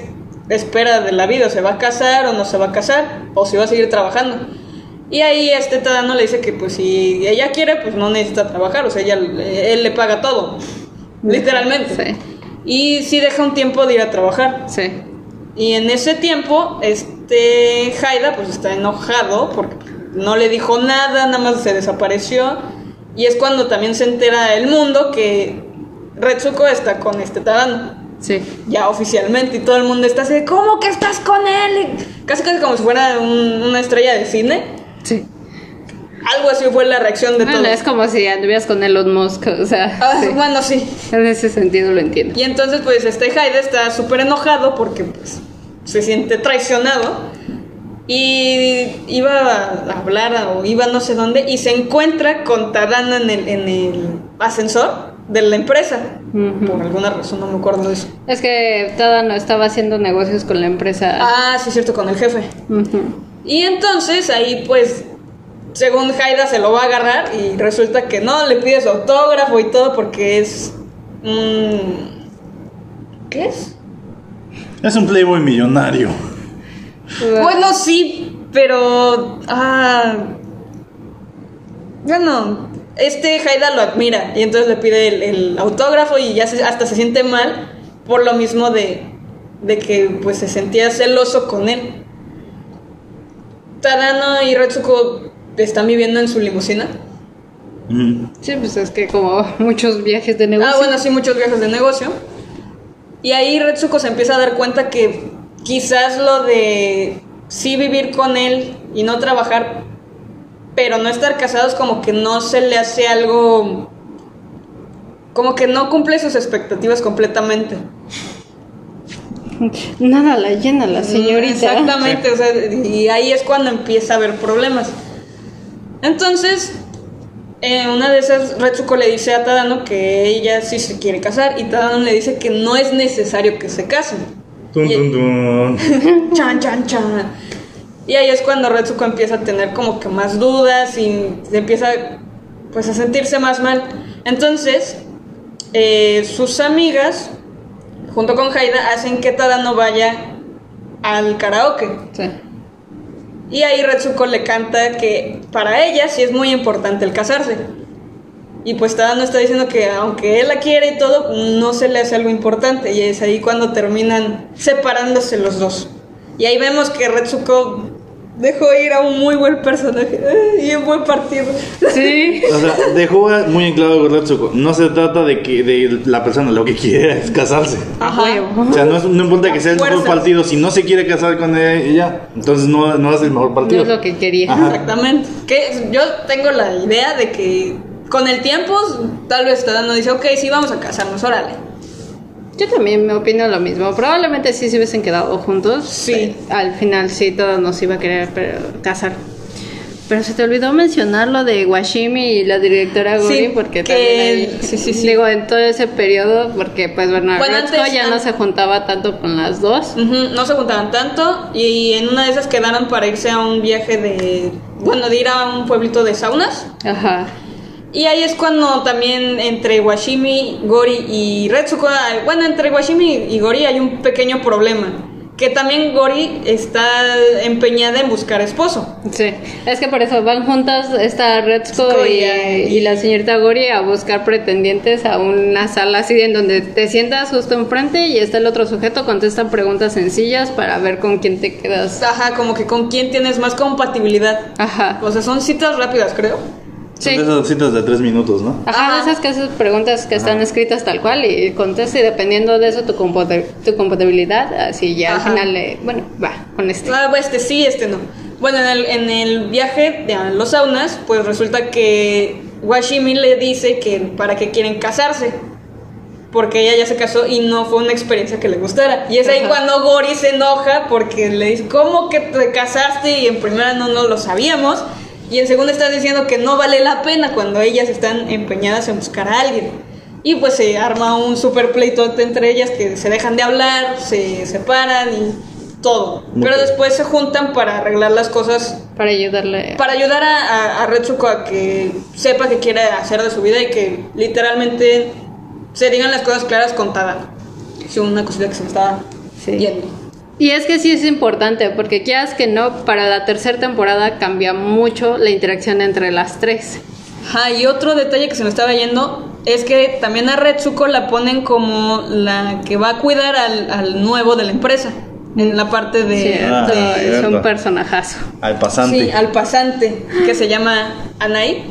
espera de la vida, se va a casar o no se va a casar, o si va a seguir trabajando. Y ahí este Tadano le dice que pues si ella quiere, pues no necesita trabajar, o sea, ella, él le paga todo, literalmente. Sí, Y sí deja un tiempo de ir a trabajar. sí. Y en ese tiempo, este Haida pues está enojado porque no le dijo nada, nada más se desapareció. Y es cuando también se entera el mundo que Retsuko está con este Tadano. Sí. Ya oficialmente, y todo el mundo está así, de, ¿cómo que estás con él? Y Casi casi como si fuera un- una estrella de cine. Sí. Algo así fue la reacción de Bueno, todos. es como si anduvieras con Elon Musk, o sea, Ah, sí. Bueno, sí. en ese sentido lo entiendo. Y entonces, pues, este Haida está súper enojado porque, pues, se siente traicionado. Y iba a hablar o iba no sé dónde y se encuentra con Tadano en el, en el ascensor de la empresa. Por alguna razón, no me acuerdo de eso. Es que Tadano estaba haciendo negocios con la empresa. Ah, sí, es cierto, con el jefe. Y entonces ahí, pues, según Haida se lo va a agarrar y resulta que no, le pide su autógrafo y todo porque es... ¿Qué es? Es un playboy millonario. Bueno, sí, pero. Ah. Bueno, este Haida lo admira y entonces le pide el, el autógrafo y ya se- hasta se siente mal por lo mismo de, de que pues se sentía celoso con él. Tadano y Retsuko están viviendo en su limusina. Mm. Sí, pues es que como muchos viajes de negocio. Ah, bueno, sí, muchos viajes de negocio. Y ahí Retsuko se empieza a dar cuenta que quizás lo de sí vivir con él y no trabajar, pero no estar casados como que no se le hace algo... Como que no cumple sus expectativas completamente. Nada la llena la señorita. Exactamente, o sea, y ahí es cuando empieza a haber problemas. Entonces, eh, una de esas, Retsuko le dice a Tadano que ella sí se quiere casar y Tadano le dice que no es necesario que se casen. Tun, Y- tun, tun. [laughs] Chan, chan, chan. Y ahí es cuando Retsuko empieza a tener como que más dudas y se empieza pues a sentirse más mal. Entonces, eh, sus amigas, junto con Haida, hacen que Tadano vaya al karaoke. Sí. Y ahí Retsuko le canta que para ella sí es muy importante el casarse. Y pues Tadano está diciendo que aunque él la quiere y todo, no se le hace algo importante. Y es ahí cuando terminan separándose los dos. Y ahí vemos que Retsuko dejó ir a un muy buen personaje eh, y un buen partido. Sí. [laughs] O sea, dejó muy en claro con Retsuko. No se trata de que de la persona lo que quiere es casarse. Ajá. O sea, no, es- no importa que sea el mejor partido. Si no se quiere casar con ella, entonces no, no es el mejor No partido. es lo que quería. Ajá. Exactamente. Que yo tengo la idea de que con el tiempo tal vez Tadano dice, ok, sí, vamos a casarnos, órale. Yo también me opino lo mismo. Probablemente sí se hubiesen quedado juntos. Sí. Al final sí todos nos iba a querer pero, casar. Pero se te olvidó mencionar lo de Washimi y la directora Gori Sí, porque que- también ahí- sí, sí, sí. digo en todo ese periodo porque pues bueno, Bueno, antes- ya no se juntaba tanto con las dos. Ujú, No se juntaban tanto y en una de esas quedaron para irse a un viaje de, bueno, de ir a un pueblito de saunas. Ajá. Y ahí es cuando también entre Washimi, Gori y Retsuko, hay- bueno, entre Washimi y Gori hay un pequeño problema. Que también Gori está empeñada en buscar esposo. Sí, es que por eso van juntas esta Retsuko y, la señorita Gori a buscar pretendientes a una sala así en donde te sientas justo enfrente y está el otro sujeto, contestan preguntas sencillas para ver con quién te quedas. Ajá, como que con quién tienes más compatibilidad. Ajá. O sea, son citas rápidas, creo. Sí. Son de esas citas de tres minutos, ¿no? Ajá, de esas que esas preguntas que están escritas tal cual y contesta y dependiendo de eso tu, tu compatibilidad, así ya Ajá. al final, le- bueno, va con este. Ah, este sí, este no. Bueno, en el, en el viaje de los saunas, pues resulta que Washimi le dice que para qué quieren casarse. Porque ella ya se casó y no fue una experiencia que le gustara. Y es ahí Ajá. cuando Gori se enoja porque le dice, ¿cómo que te casaste? Y en primera no, no lo sabíamos. Y en segunda está diciendo que no vale la pena cuando ellas están empeñadas en buscar a alguien. Y pues se arma un super pleito entre ellas que se dejan de hablar, se separan y todo. Muy Pero bien. después se juntan para arreglar las cosas, Para ayudarle. para ayudar a, a, a Retsuko a que sepa qué quiere hacer de su vida y que literalmente se digan las cosas claras con Tada. Es una cosita que se me estaba Sí. yendo. Y es que sí es importante, porque quieras que no, para la tercera temporada cambia mucho la interacción entre las tres. Ajá, y otro detalle que se me estaba yendo es que también a Retsuko la ponen como la que va a cuidar al, al nuevo de la empresa. En la parte de. Cierto, Ah, de- es un cierto. personajazo. Al pasante. sí, al pasante, que se llama Anai.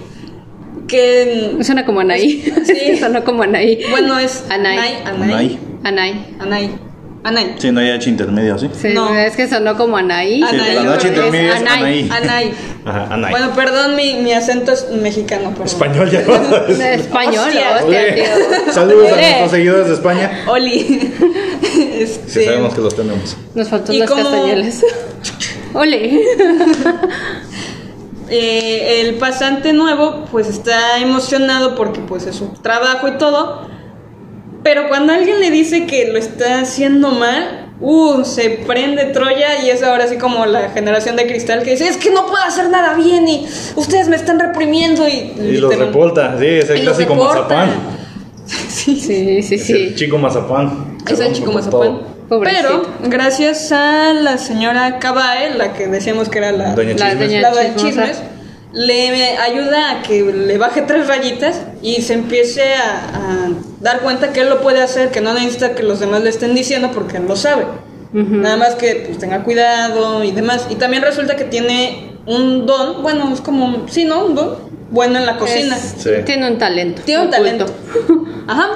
Que. Suena como Anaí. Sí. [laughs] Sonó como Anaí. Bueno, es. Anai. Anai. Anai. Anay. Anai. Anai. Sí, no hay H intermedio, ¿sí? Sí, No. es que sonó como Anaí. Sí, la noche pero intermedia es Anaí. Anaí. Anai. Ajá, Anay. Bueno, perdón, mi, mi acento es mexicano. Perdón. Español ya. [laughs] Español, Hostia. hostia, tío. Saludos a nuestros seguidores de España. Oli. [laughs] Sí, Este, sabemos que los tenemos. Nos faltó ¿Y las cómo- castañuelas. [laughs] Ole. eh, el pasante nuevo pues está emocionado porque pues es su trabajo y todo. Pero cuando alguien le dice que lo está haciendo mal, uh, se prende Troya y es ahora así como la generación de cristal que dice, es que no puedo hacer nada bien y ustedes me están reprimiendo y... Y los reporta, sí, es el clásico mazapán. [laughs] Sí, Sí, sí, Es el sí. chico mazapán. Es el chico mazapán. Pobrecito. Pero gracias a la señora Kabae, la que decíamos que era la Doña La Chismes. doña- la de chismosa. chismes, le ayuda a que le baje tres rayitas y se empiece a, a dar cuenta que él lo puede hacer, que no necesita que los demás le estén diciendo porque él lo sabe. Nada más que pues, tenga cuidado y demás. Y también resulta que tiene un don, bueno, es como, sí, ¿no? Un don bueno en la cocina. Es- Sí. Tiene un talento. Tiene un oculto. talento. [laughs] Ajá.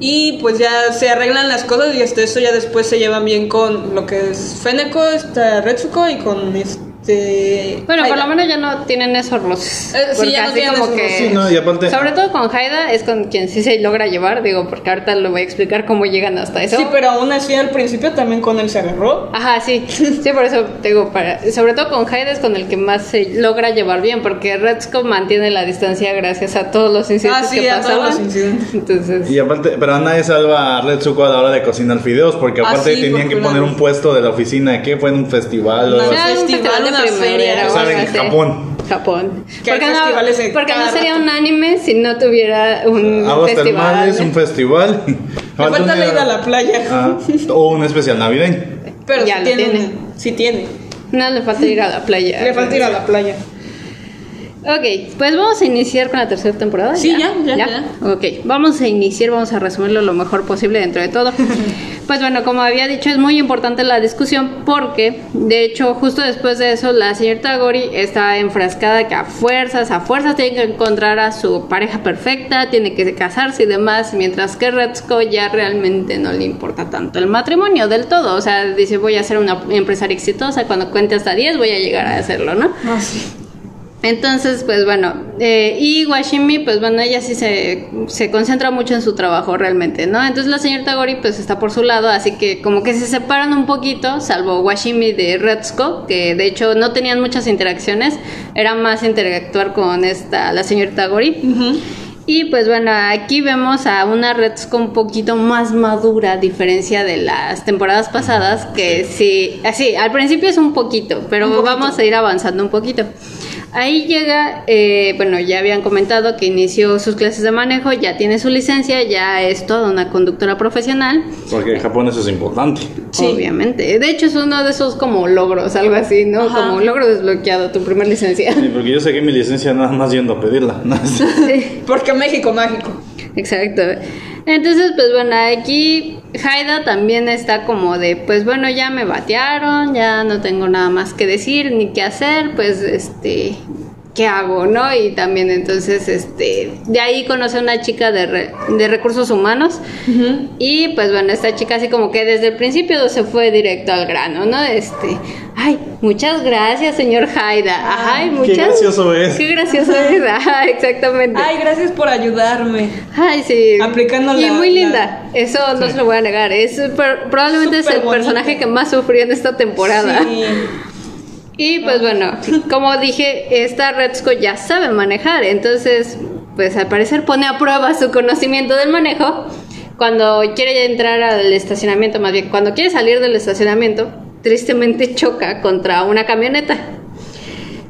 Y pues ya se arreglan las cosas y hasta eso ya después se llevan bien con lo que es Feneko, está Retsuko y con este... Bueno, por lo menos ya no tienen esos roces. Eh, sí, ya no tienen como esos que. Sí, no, y aparte- Sobre todo con Haida es con quien sí se logra llevar, digo, porque ahorita lo voy a explicar cómo llegan hasta eso. Sí, pero aún así al principio también con él se agarró. Ajá, sí. Sí, por eso te digo, para, sobre todo con Haida es con el que más se logra llevar bien, porque Retsuko mantiene la distancia gracias a todos los incidentes Ah, sí, que a todos los incidentes. Entonces, Y aparte, pero Ana salva a Retsuko a la hora de cocinar fideos, porque Ah, aparte sí, tenían que poner un puesto de la oficina, ¿qué? Fue en un festival o No, algo era así. un festival, festival de una feria. o sea, en. Japón. Japón. Porque no, porque no sería un anime si no tuviera un Aguas festival. termales, un festival. [laughs] Me falta la ida a la playa. [laughs] Ah, o un especial navideño. Pero Ya lo tiene, tiene. sí tiene. No, le falta ir a la playa. Le falta ir a la playa. Ok, pues vamos a iniciar con la tercera temporada. Sí, ya, ya, ya. Ok, vamos a iniciar, vamos a resumirlo lo mejor posible dentro de todo. [laughs] pues bueno, como había dicho, es muy importante la discusión porque, de hecho, justo después de eso, la señorita Gori está enfrascada que a fuerzas, a fuerzas tiene que encontrar a su pareja perfecta, tiene que casarse y demás, mientras que Retsuko ya realmente no le importa tanto el matrimonio del todo. O sea, dice, voy a ser una empresaria exitosa, cuando cuente hasta 10 voy a llegar a hacerlo, ¿no? Ah, sí. Entonces, pues bueno, eh, y Washimi, pues bueno, ella sí se, se concentra mucho en su trabajo realmente, ¿no? Entonces la señorita Gori pues está por su lado, así que como que se separan un poquito, salvo Washimi de Retsuko, que de hecho no tenían muchas interacciones, era más interactuar con esta, la señorita Gori. Y pues bueno, aquí vemos a una Retsuko un poquito más madura, a diferencia de las temporadas pasadas, que sí, así, al principio es un poquito, pero Un poquito. vamos a ir avanzando un poquito. Ahí llega, eh, bueno, ya habían comentado que inició sus clases de manejo, ya tiene su licencia, ya es toda una conductora profesional, Porque en Japón eso es importante. Sí. obviamente. De hecho, es uno de esos como logros, algo así, ¿no? Ajá. Como logro desbloqueado, tu primer licencia. Sí, porque yo saqué mi licencia nada más yendo a pedirla. ¿no? [laughs] Porque México mágico. Exacto. Entonces, pues bueno, aquí Haida también está como de, pues bueno, ya me batearon, ya no tengo nada más que decir ni qué hacer, pues este, ¿qué hago, no? Y también entonces, este, de ahí conoce a una chica de, re- de recursos humanos y pues bueno, esta chica así como que desde el principio se fue directo al grano, ¿no? Este, ay, muchas gracias, señor Haida. Ay, muchas. gracioso es. Qué gracioso es. [laughs] Ajá, exactamente. Ay, gracias por ayudarme. Ay, sí. Aplicando Y la- muy la- linda. Eso no se lo voy a negar. Es per- probablemente es el personaje que más sufrió en esta temporada. Sí. Y pues bueno, [laughs] como dije, esta Retsuko ya sabe manejar. Entonces, pues al parecer pone a prueba su conocimiento del manejo. Cuando quiere entrar al estacionamiento, más bien, cuando quiere salir del estacionamiento, tristemente choca contra una camioneta.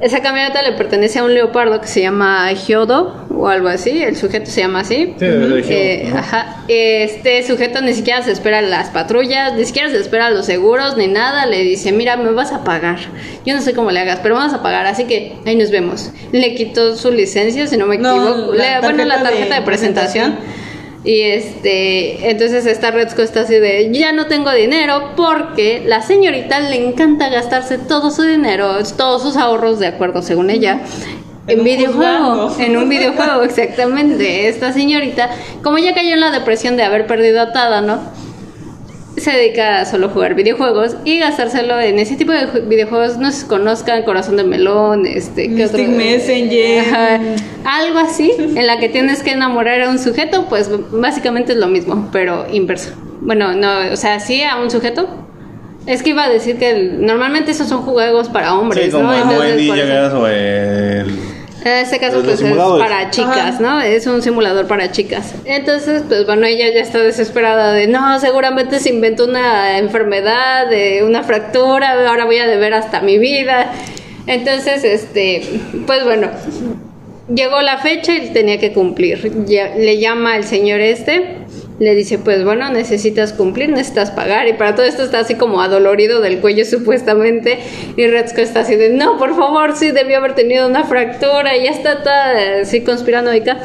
Esa camioneta le pertenece a un leopardo que se llama Hyodo o algo así, el sujeto se llama así. Sí, Hyodo, Eh, ajá. ajá. Este sujeto ni siquiera se espera a las patrullas, ni siquiera se espera a los seguros ni nada. Le dice, mira, me vas a pagar. Yo no sé cómo le hagas, pero vamos a pagar, así que ahí nos vemos. Le quitó su licencia, si no me No, equivoco. la Le- bueno, la tarjeta de tarjeta de presentación. presentación. Y este, entonces esta Redsco está así de, ya no tengo dinero porque la señorita le encanta gastarse todo su dinero, todos sus ahorros, de acuerdo según ella, En en, un videojuego. En un videojuego, exactamente. Esta señorita, como ya cayó en la depresión de haber perdido a Tada, ¿no? Se dedica a solo jugar videojuegos y gastárselo en ese tipo de ju- videojuegos, no sé si conozcan Corazón de Melón, este, ¿qué Mystic otro? Messenger. Ajá, algo así, en la que tienes que enamorar a un sujeto, pues básicamente es lo mismo, pero inverso. Bueno, no, o sea, sí a un sujeto. Es que iba a decir que el- normalmente esos son juegos para hombres, Sí, como ¿no? el Entonces, por eso- o el. En este caso, pues es para chicas, Ajá. ¿no? Es un simulador para chicas. Entonces, pues bueno, ella ya está desesperada de, no, seguramente se inventó una enfermedad, de una fractura, ahora voy a deber hasta mi vida. Entonces, este, pues bueno, llegó la fecha y tenía que cumplir. Ya- le llama el señor este, le dice, pues bueno, necesitas cumplir, necesitas pagar. Y para todo esto está así como adolorido del cuello [laughs] supuestamente. Y Retzko está así de, no, por favor, sí, debió haber tenido una fractura. Y ya está toda así conspiranoica.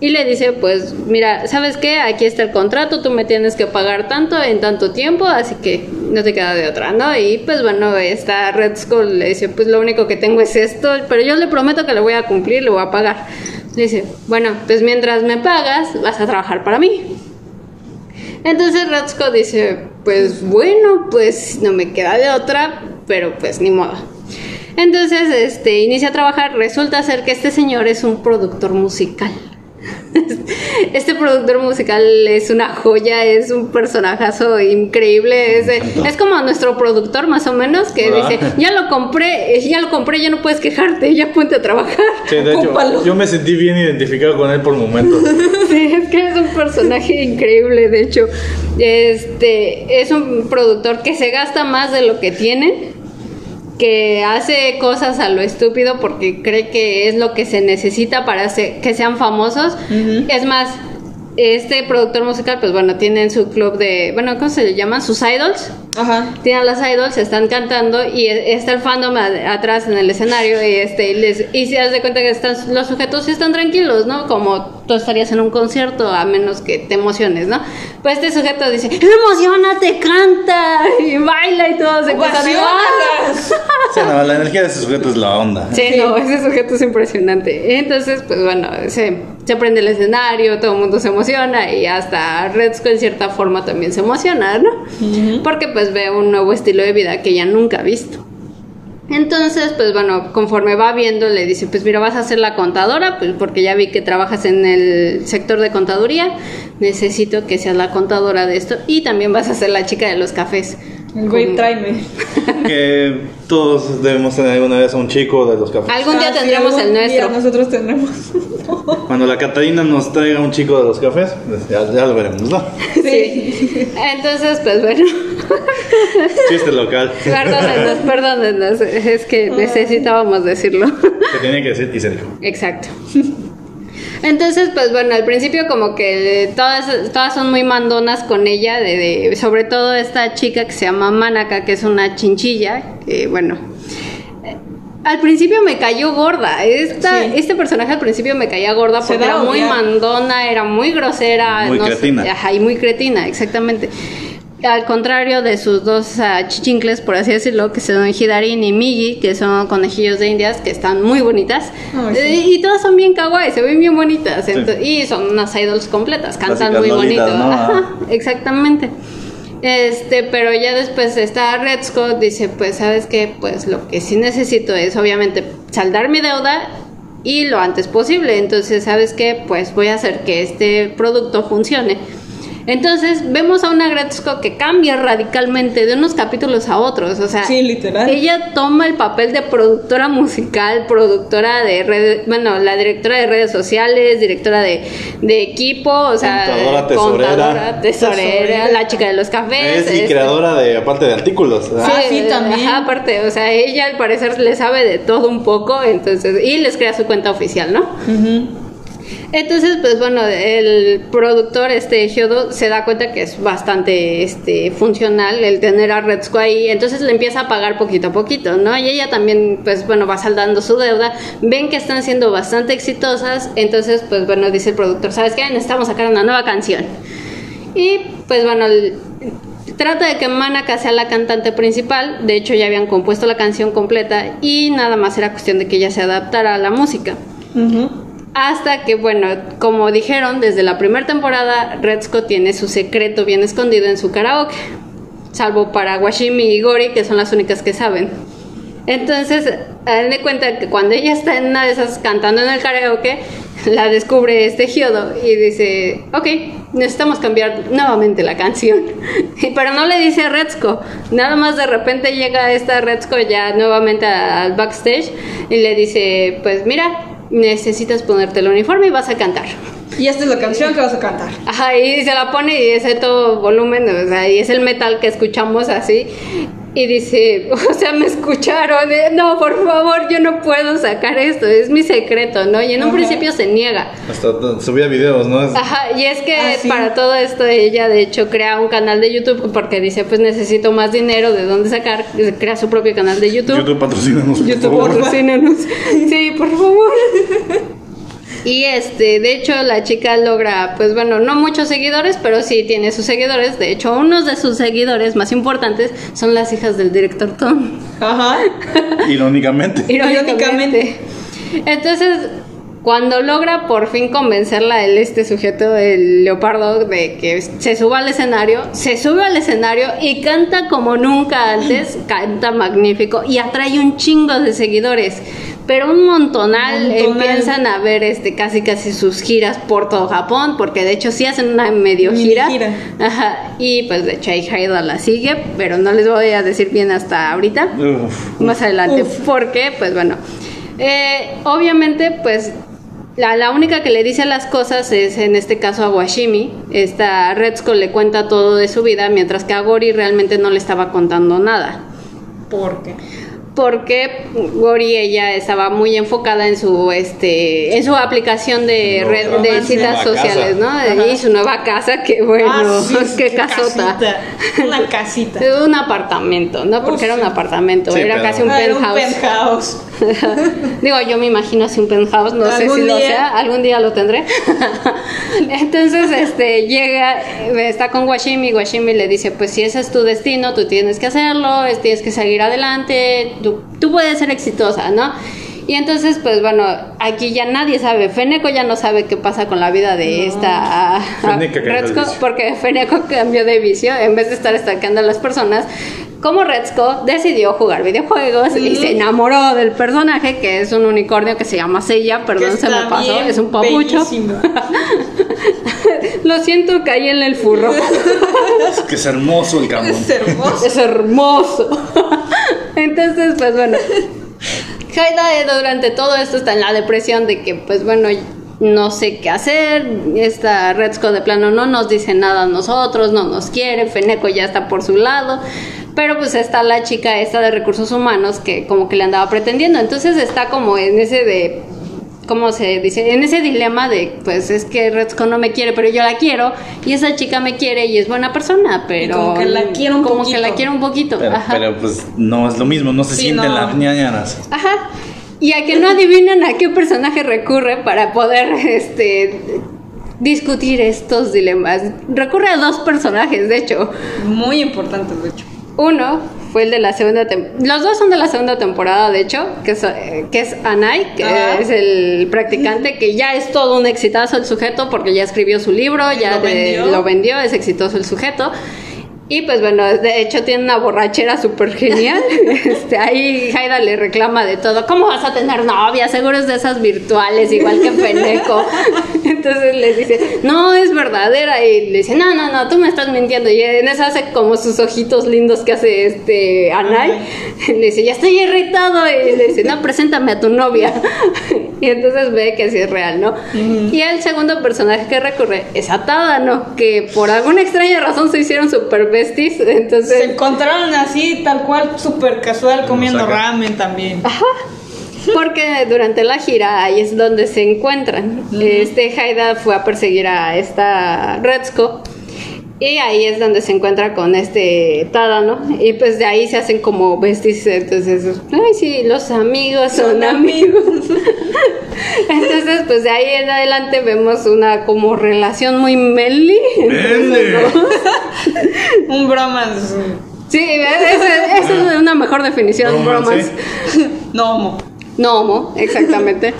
Y le dice, pues mira, ¿sabes qué? Aquí está el contrato, tú me tienes que pagar tanto en tanto tiempo, así que no te queda de otra, ¿no? Y pues bueno, esta Red Skull le dice, pues lo único que tengo es esto, pero yo le prometo que lo voy a cumplir, le voy a pagar. Le dice, bueno, pues mientras me pagas, vas a trabajar para mí. Entonces Skull dice, pues bueno, pues no me queda de otra, pero pues ni modo. Entonces, este, inicia a trabajar, resulta ser que este señor es un productor musical. [laughs] Este productor musical es una joya, es un personajazo increíble, es, es como nuestro productor más o menos que ¿Verdad? dice, ya lo compré, ya lo compré, ya no puedes quejarte, ya ponte a trabajar. Sí, de hecho, yo me sentí bien identificado con él por momentos. [laughs] Sí, es que es un personaje increíble, de hecho. Este es un productor que se gasta más de lo que tiene, que hace cosas a lo estúpido porque cree que es lo que se necesita para que sean famosos. Es más, este productor musical, pues bueno, tienen su club de, bueno, ¿cómo se le llaman? Sus idols. Ajá. A las idols, están cantando y está el fandom a- atrás en el escenario y este y les y se das de cuenta que están los sujetos sí están tranquilos, ¿no? Como tú estarías en un concierto a menos que te emociones, ¿no? Pues este sujeto dice, "Emocionate, canta y baila y todo se empiezan. [laughs] Sí, no, la energía de ese sujeto es la onda. Sí, no, ese sujeto es impresionante. Entonces, pues bueno, se, se prende el escenario, todo el mundo se emociona y hasta Redsco en cierta forma también se emociona, ¿no? Porque pues ve un nuevo estilo de vida que ella nunca ha visto. Entonces, pues bueno, conforme va viendo, le dice, pues mira, vas a ser la contadora, pues porque ya vi que trabajas en el sector de contaduría, necesito que seas la contadora de esto y también vas a ser la chica de los cafés. Güey, tráeme. [laughs] Que todos debemos tener alguna vez a un chico de los cafés. Algún día Ah, sí, tendremos algún el día nuestro. nosotros tenemos. [laughs] Cuando la Catarina nos traiga un chico de los cafés, pues ya, ya lo veremos, ¿no? Sí. Entonces, pues bueno. [laughs] Chiste local. Perdónenos, perdónenos. Es que necesitábamos decirlo. Se tenía que decir y se dijo. Exacto. Entonces, pues bueno, al principio como que todas, todas son muy mandonas con ella, de, de- sobre todo esta chica que se llama Manaka, que es una chinchilla, que bueno, al principio me cayó gorda, esta, Sí. este personaje al principio me caía gorda porque era muy mandona, era muy grosera, Muy no sé, cretina. ajá, y muy cretina, exactamente. Al contrario de sus dos ah, chichincles, por así decirlo, que son Hidarin y Migi, que son conejillos de indias, que están muy bonitas. Sí. Eh, y todas son bien kawaii, se ven bien bonitas. Y son unas idols completas, cantan Clásicas muy lolitas, bonito. ¿no? Ajá, exactamente. Este, pero ya después está Red Scott, dice, pues, ¿sabes qué? Pues lo que sí necesito es, obviamente, saldar mi deuda y lo antes posible. Entonces, ¿sabes qué? Pues voy a hacer que este producto funcione. Entonces vemos a una Gretzko que cambia radicalmente de unos capítulos a otros, o sea, Sí, literal. ella toma el papel de productora musical, productora de redes, bueno, la directora de redes sociales, directora de, de equipo, o sea, Contadora, tesorera. contadora, tesorera, Tesorera. la chica de los cafés. Es y este, creadora de, aparte de artículos. ¿verdad? Ah, sí, también. ajá, aparte, o sea, ella al parecer le sabe de todo un poco, entonces, y les crea su cuenta oficial, ¿no? Entonces, pues bueno, el productor, este Hyodo, se da cuenta que es bastante este, funcional el tener a Retsuko ahí, entonces le empieza a pagar poquito a poquito, ¿no? Y ella también, pues bueno, va saldando su deuda, ven que están siendo bastante exitosas, entonces, pues bueno, dice el productor, ¿sabes qué? Necesitamos sacar una nueva canción. Y pues bueno, el- trata de que Manaka sea la cantante principal, de hecho ya habían compuesto la canción completa y nada más era cuestión de que ella se adaptara a la música. Ujú. Hasta que, bueno, como dijeron, desde la primera temporada, Retsuko tiene su secreto bien escondido en su karaoke. Salvo para Washimi y Gori, que son las únicas que saben. Entonces, de cuenta que cuando ella está en una de esas cantando en el karaoke, [laughs] la descubre este Hyodo y dice, ok, necesitamos cambiar nuevamente la canción. [laughs] Y- Pero no le dice a Retsuko, nada más de repente llega esta Retsuko ya nuevamente al backstage y le dice, pues mira, necesitas ponerte el uniforme y vas a cantar. Y esta es la canción que vas a cantar. Ajá, y se la pone y es de todo volumen, o sea, y es el metal que escuchamos así. Y dice, [laughs] o sea, me escucharon, eh, no, por favor, yo no puedo sacar esto, es mi secreto, ¿no? Y en un Ajá. principio se niega. Hasta subía videos, ¿no? Es- Ajá, y es que Ah, sí. para todo esto ella de hecho crea un canal de YouTube porque dice, pues necesito más dinero, ¿de dónde sacar? Crea su propio canal de YouTube. YouTube patrocínanos, por YouTube favor. patrocínanos. [laughs] Sí, por favor. [laughs] Y este, de hecho, la chica logra, pues bueno, no muchos seguidores, pero sí tiene sus seguidores. De hecho, unos de sus seguidores más importantes son las hijas del director Tom. Ajá. [laughs] Irónicamente. Irónicamente. Entonces, cuando logra por fin convencerla el este sujeto, el leopardo, de que se suba al escenario, se sube al escenario y canta como nunca antes, canta magnífico y atrae un chingo de seguidores. Pero un montonal, Montonal. empiezan a ver este casi casi sus giras por todo Japón, porque de hecho sí hacen una medio gira. gira. Ajá, y pues de hecho ahí Haida la sigue, pero no les voy a decir bien hasta ahorita Uf. más adelante. Uf. Porque, pues bueno, eh, obviamente, pues la, la única que le dice las cosas es en este caso a Washimi. Esta Retsuko le cuenta todo de su vida, mientras que a Gori realmente no le estaba contando nada. ¿Por qué? Porque Gori ella estaba muy enfocada en su este en su aplicación de No, red, de citas sociales, ¿no? Ajá. Y su nueva casa, [laughs] que bueno, Ah, sí, [laughs] qué, casota. casita. Una casita. [laughs] Un apartamento, ¿no? Porque Uf, era un apartamento, Sí, era pero- casi un Ah, era un penthouse. [laughs] Digo, yo me imagino así un penthouse, no sé si lo sea, algún día lo tendré. [laughs] Entonces, este, llega, eh, está con Washimi, Washimi le dice, pues si ese es tu destino, tú tienes que hacerlo, es- tienes que seguir adelante, tú, tú puedes ser exitosa, ¿no? Y entonces, pues bueno, aquí ya nadie sabe, Feneko ya no sabe qué pasa con la vida de esta cambió de Retsuko, vicio. porque Feneko cambió de vicio, en vez de estar estancando a las personas, como Retsuko decidió jugar videojuegos y se enamoró del personaje, que es un unicornio que se llama Seiya, perdón, se me pasó, es un papucho. [laughs] Lo siento, caí en el furro. Es que es hermoso el camón. [laughs] Es hermoso. es hermoso. [laughs] Entonces, pues bueno. Haida eh, durante todo esto está en la depresión de que, pues bueno, no sé qué hacer. Esta Retsuko de plano no nos dice nada a nosotros, no nos quiere. Feneko ya está por su lado. Pero pues está la chica esta de recursos humanos que como que le andaba pretendiendo. Entonces está como en ese de ¿cómo se dice? En ese dilema de, pues es que Retsuko no me quiere, pero yo la quiero, y esa chica me quiere y es buena persona, pero... como que la quiero un como poquito. que la quiero un poquito, Pero, ajá. pero, pues no es lo mismo, no se Sí, sienten no. las ñañaras. Ajá. Y a que no adivinan a qué personaje recurre para poder, este discutir estos dilemas. Recurre a dos personajes, de hecho. Muy importante, de hecho. Uno fue el de la segunda temporada. Los dos son de la segunda temporada, de hecho, que es, que es Anai, que es el practicante, que ya es todo un exitazo el sujeto porque ya escribió su libro, ya Lo de- vendió. lo vendió, es exitoso el sujeto. Y pues bueno, de hecho tiene una borrachera súper genial. [laughs] Este, ahí Haida le reclama de todo. ¿Cómo vas a tener novia? Seguro es de esas virtuales, igual que Feneco. [laughs] Entonces le dice, no, es verdadera. Y le dice, no, no, no, tú me estás mintiendo. Y en eso hace como sus ojitos lindos que hace este Anay. [laughs] Le dice, ya estoy irritado. Y le dice, no, preséntame a tu novia. Y entonces ve que sí es real, ¿no? Y el segundo personaje que recurre es Atada, ¿no? Que por alguna extraña razón se hicieron super besties. [laughs] Entonces. Se encontraron así, tal cual, súper casual, comiendo ramen también. Ajá. Porque durante la gira ahí es donde se encuentran. Este Haida fue a perseguir a esta Retsuko. Y ahí es donde se encuentra con este Tada, ¿no? Y pues de ahí se hacen como besties. Entonces, ay, sí, los amigos son, Son amigos. [laughs] entonces, pues de ahí en adelante vemos una como relación muy melly. Mele. [laughs] Un bromance. Sí, esa es una mejor definición, Bromance. bromance. No, homo. No homo, exactamente.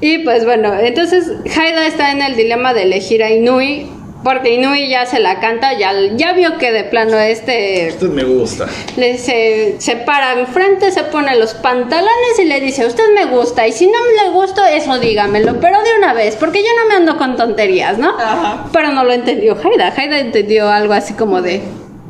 y pues bueno, entonces Haida está en el dilema de elegir a Inui, porque Inui ya se la canta, ya, ya vio que de plano este Este me gusta. le se, se para enfrente, se pone los pantalones y le dice, usted me gusta, y si no le gusto, eso dígamelo, pero de una vez, porque yo no me ando con tonterías, ¿no? Ajá. Pero no lo entendió Haida, Haida entendió algo así como de...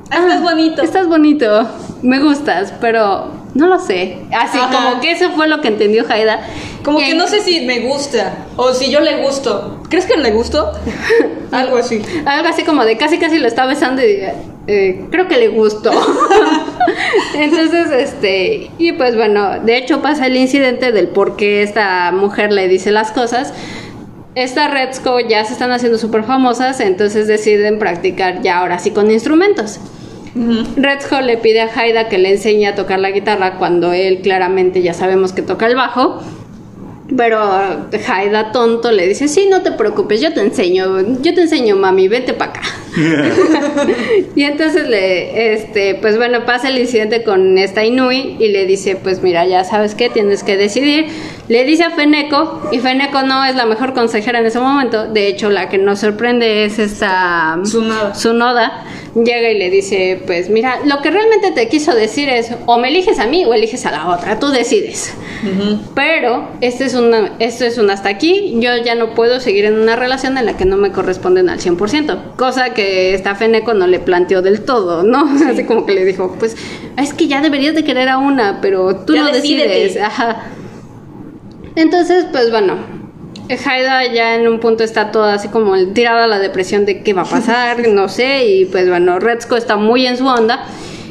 Estás bonito. Estás bonito, me gustas, pero no lo sé. Así Ajá. como que eso fue lo que entendió Haida. Como que no sé si me gusta o si yo le gusto. ¿Crees que le gusto? [laughs] Algo así. Algo así como de casi casi lo está besando y eh, creo que le gustó. [laughs] Entonces, este, y pues bueno, de hecho pasa el incidente del por qué esta mujer le dice las cosas. Estas Redsco ya se están haciendo súper famosas, entonces deciden practicar ya ahora sí con instrumentos. Ujú. Redsco le pide a Haida que le enseñe a tocar la guitarra cuando él claramente ya sabemos que toca el bajo. Pero Haida tonto le dice, sí, no te preocupes, yo te enseño, yo te enseño, mami, vete para acá. [laughs] [laughs] y entonces le, este, pues bueno, pasa el incidente con esta Inui y le dice, pues mira, ya sabes qué, tienes que decidir. Le dice a Feneco, y Feneco no es la mejor consejera en ese momento, de hecho la que nos sorprende es esta Tsunada. Tsunoda llega y le dice, pues mira, lo que realmente te quiso decir es, o me eliges a mí o eliges a la otra, tú decides. Pero este es una, esto es un hasta aquí, yo ya no puedo seguir en una relación en la que no me corresponden al 100%, cosa que esta Feneco no le planteó del todo, ¿no? [laughs] Así como que le dijo, pues es que ya deberías de querer a una, pero tú Ya no decides. Ajá. Entonces, pues bueno, Haida ya en un punto está toda así como tirada a la depresión de qué va a pasar, [laughs] no sé, y pues bueno, Redsco está muy en su onda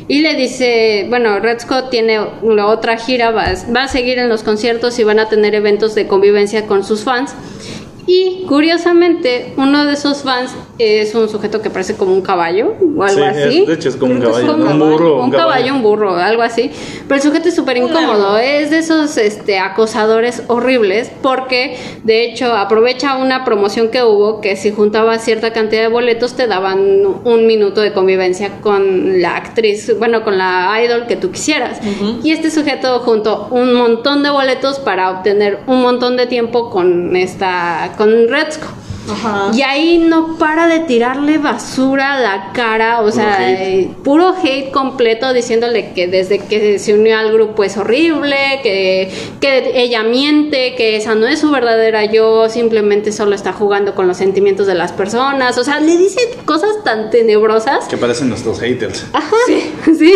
y le dice, bueno, Redsco tiene una otra gira, va, va a seguir en los conciertos y van a tener eventos de convivencia con sus fans. Y curiosamente, uno de esos fans es un sujeto que parece como un caballo o algo Sí, así. es- de hecho es como un caballo, como un burro, Un, un caballo, caballo. un burro, algo así. Pero el sujeto es súper incómodo. Es de esos este, acosadores horribles porque, de hecho, aprovecha una promoción que hubo que si juntaba cierta cantidad de boletos te daban un minuto de convivencia con la actriz, bueno, con la idol que tú quisieras. Y este sujeto juntó un montón de boletos para obtener un montón de tiempo con esta, con Redsco. Ajá. Y ahí no para de tirarle basura a la cara, o sea, hate. eh, puro hate completo diciéndole que desde que se unió al grupo es horrible, que, que ella miente, que esa no es su verdadera yo, simplemente solo está jugando con los sentimientos de las personas, o sea, le dice cosas tan tenebrosas. Que parecen nuestros haters. Ajá, sí. [laughs] sí.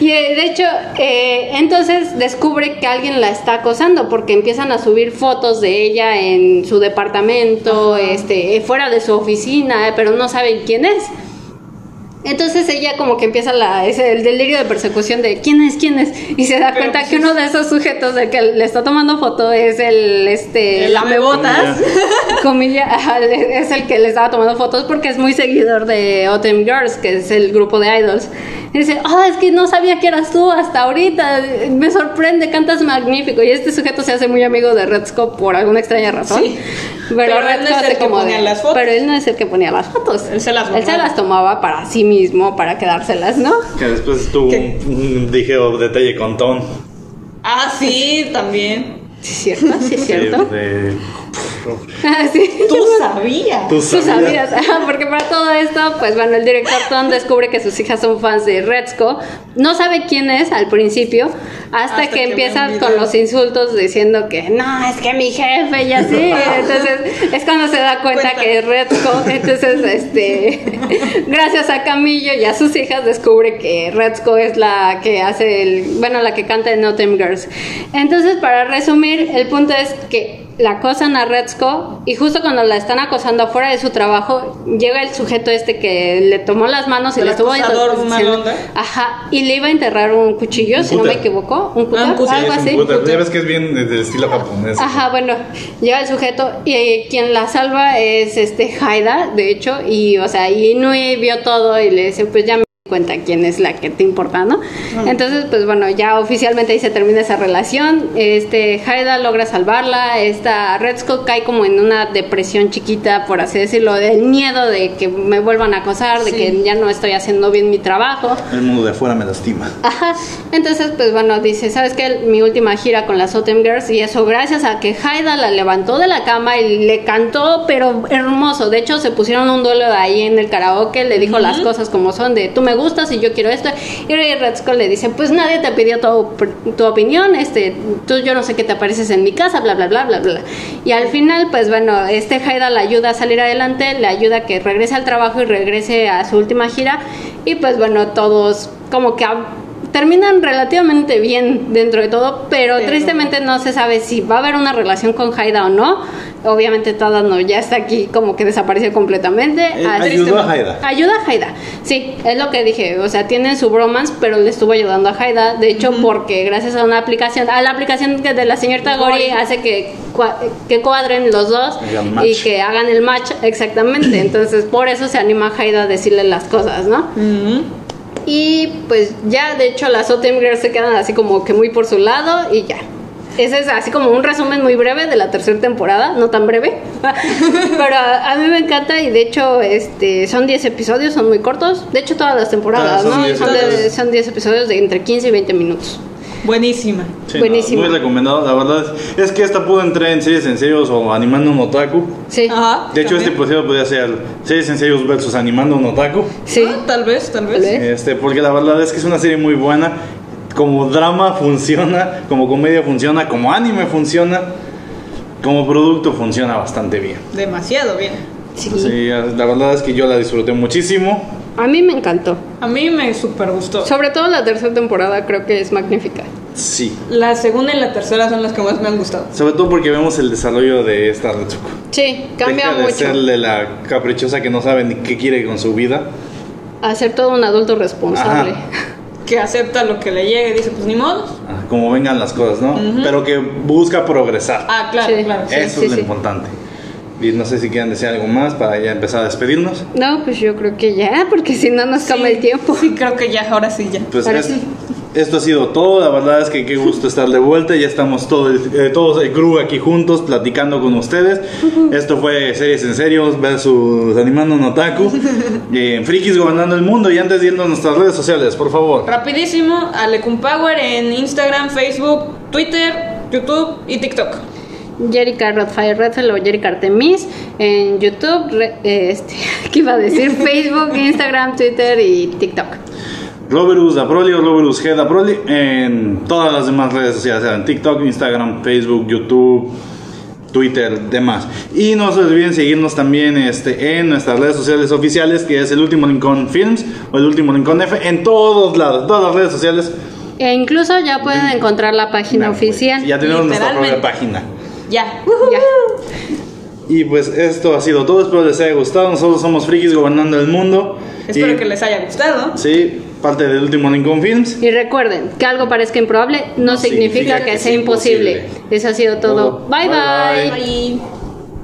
Y eh, de hecho, eh, entonces descubre que alguien la está acosando porque empiezan a subir fotos de ella en su departamento, este, fuera de su oficina, eh, pero no saben quién es. Entonces ella como que empieza la, ese, el delirio de persecución de quién es, quién es, y se da Pero, cuenta pues, que uno de esos sujetos del que le está tomando foto es el, este, El lamebotas, comilla, es el que le estaba tomando fotos porque es muy seguidor de Autumn Girls, que es el grupo de idols. Y dice, ah, es que no sabía que eras tú hasta ahorita, me sorprende, cantas magnífico. Y este sujeto se hace muy amigo de Redsco por alguna extraña razón. Sí. Pero, Pero él no es el que ponía de- las fotos. Pero él no es el que ponía las fotos. Él se las Él se las tomaba para sí mismo, para quedárselas, ¿no? Que después tuvo ¿Qué? un ligero detalle con Tom. Ah, sí, también. Sí, es cierto, sí, es cierto. De- [laughs] Ah, sí. Tú sabías. Tú Tú sabías. Ajá, [laughs] porque para todo esto, pues bueno, el director Tom descubre que sus hijas son fans de Redsco. No sabe quién es al principio, hasta, Hasta que, que ve empieza un con los insultos diciendo que no, es que mi jefe y así. [laughs] Entonces es cuando se da cuenta Cuenta. que es Redsco. Entonces, este, gracias a Camillo y a sus hijas descubre que Redsco es la que hace el, bueno, la que canta en No Time Girls. Entonces, para resumir, el punto es que la acosan a Redsco y justo cuando la están acosando afuera de su trabajo, llega el sujeto este que le tomó las manos y El le estuvo. Ajá, y le iba a enterrar un cuchillo, Un si no me equivoco, un Ah, un cúter, cúter, algo un así. Ya ves que es bien de- del estilo japonés. Ajá, bueno, llega el sujeto y eh, quien la salva es este Haida, de hecho, y o sea, y Inui vio todo y le dice, pues ya me cuenta quién es la que te importa, ¿no? Entonces, pues bueno, ya oficialmente ahí se termina esa relación. Este Haida logra salvarla, esta Redsco cae como en una depresión chiquita, por así decirlo, del miedo de que me vuelvan a acosar, de Sí. que ya no estoy haciendo bien mi trabajo. El mundo de afuera me lastima. Ajá, entonces pues bueno, dice, ¿sabes qué? Mi última gira con las Sotem Girls y eso gracias a que Haida la levantó de la cama y le cantó, pero hermoso. De hecho, se pusieron un duelo ahí en el karaoke, le dijo las cosas como son, de tú me gustas y yo quiero esto. Y Ray Redsco le dice, pues nadie te pidió tu, tu opinión, este, tú yo no sé qué te apareces en mi casa, bla, bla, bla, bla, bla. Y al final, pues bueno, este Haida la ayuda a salir adelante, le ayuda a que regrese al trabajo y regrese a su última gira. Y pues bueno, todos como que terminan relativamente bien dentro de todo, pero, Pero- tristemente no se sabe si va a haber una relación con Haida o no. Obviamente Tada no ya está aquí como que desapareció completamente. Eh, Así- ayudó a Haida. Ayuda a Haida, sí, es lo que dije, o sea, tienen su bromance, pero le estuvo ayudando a Haida, de hecho, porque gracias a una aplicación, a la aplicación de la señorita Gori hace que, que cuadren los dos y que hagan el match exactamente, entonces por eso se anima a Haida a decirle las cosas, ¿no? Ujú. Y pues ya, de hecho, las Sotem Girls se quedan así como que muy por su lado y ya. Ese es así como un resumen muy breve de la tercera temporada, no tan breve, [laughs] pero a, a mí me encanta y de hecho este son 10 episodios, son muy cortos, de hecho todas las temporadas, son ¿no? 10 Son, de- episodios. son 10 episodios de entre 15 y 20 minutos. Buenísima. Sí, no, muy recomendado, la verdad. Es, es que esta pudo entrar en series en serios o animando un otaku. Sí, Ajá. De hecho, este episodio podría ser series en serios versus animando un otaku. sí. Ah, tal vez, tal vez. Tal vez. Este, porque la verdad es que es una serie muy buena. Como drama funciona, como comedia funciona, como anime funciona, como producto funciona bastante bien. Demasiado bien. sí. Sí, la verdad es que yo la disfruté muchísimo. A mí me encantó. A mí me super gustó. Sobre todo la tercera temporada creo que es magnífica. Sí. La segunda y la tercera son las que más me han gustado. Sobre todo porque vemos el desarrollo de esta Retsuko. Sí, cambia Deja de mucho. serle la caprichosa que no sabe ni qué quiere con su vida. A ser todo un adulto responsable. Ajá. [laughs] Que acepta lo que le llegue y dice, pues ni modo. Ah, Como vengan las cosas, ¿no? Pero que busca progresar. Ah, claro, Sí. claro. Sí, Eso sí, es lo sí. importante. Y no sé si quieren decir algo más para ya empezar a despedirnos. No, pues yo creo que ya, porque si no nos come Sí, el tiempo. Sí, creo que ya, ahora sí ya. Pues Ahora es- sí. Esto ha sido todo. La verdad es que qué gusto estar de vuelta. Ya estamos todo el- eh, todos el crew aquí juntos platicando con ustedes. Esto fue Series en Serios versus Animando un Otaku. [laughs] en Frikis Gobernando el Mundo. Y antes de irnos a nuestras redes sociales, por favor. Rapidísimo, Alecum Power en Instagram, Facebook, Twitter, YouTube y TikTok. Jerica Rodfire Redfell o Jerica Artemis en YouTube, re- eh, este, [laughs] ¿qué iba a decir? [laughs] Facebook, Instagram, Twitter y TikTok. Roberus Daproli o Roberus G Daproli en todas las demás redes sociales, sean TikTok, Instagram, Facebook, YouTube, Twitter, demás. Y no se olviden seguirnos también este, en nuestras redes sociales oficiales, que es el último Rincón Films o el último Rincón F, en todos lados, todas las redes sociales. E incluso ya pueden encontrar la página Nah, güey, oficial. Ya tenemos nuestra propia página. Ya. Ya. Y pues esto ha sido todo, espero les haya gustado. Nosotros somos Frikis Gobernando el Mundo. Espero Y, que les haya gustado. Sí, parte del último Rincón Films. Y recuerden, que algo parezca improbable no, significa, que, sea imposible. Eso ha sido todo. Todo. bye. Bye, bye. Bye.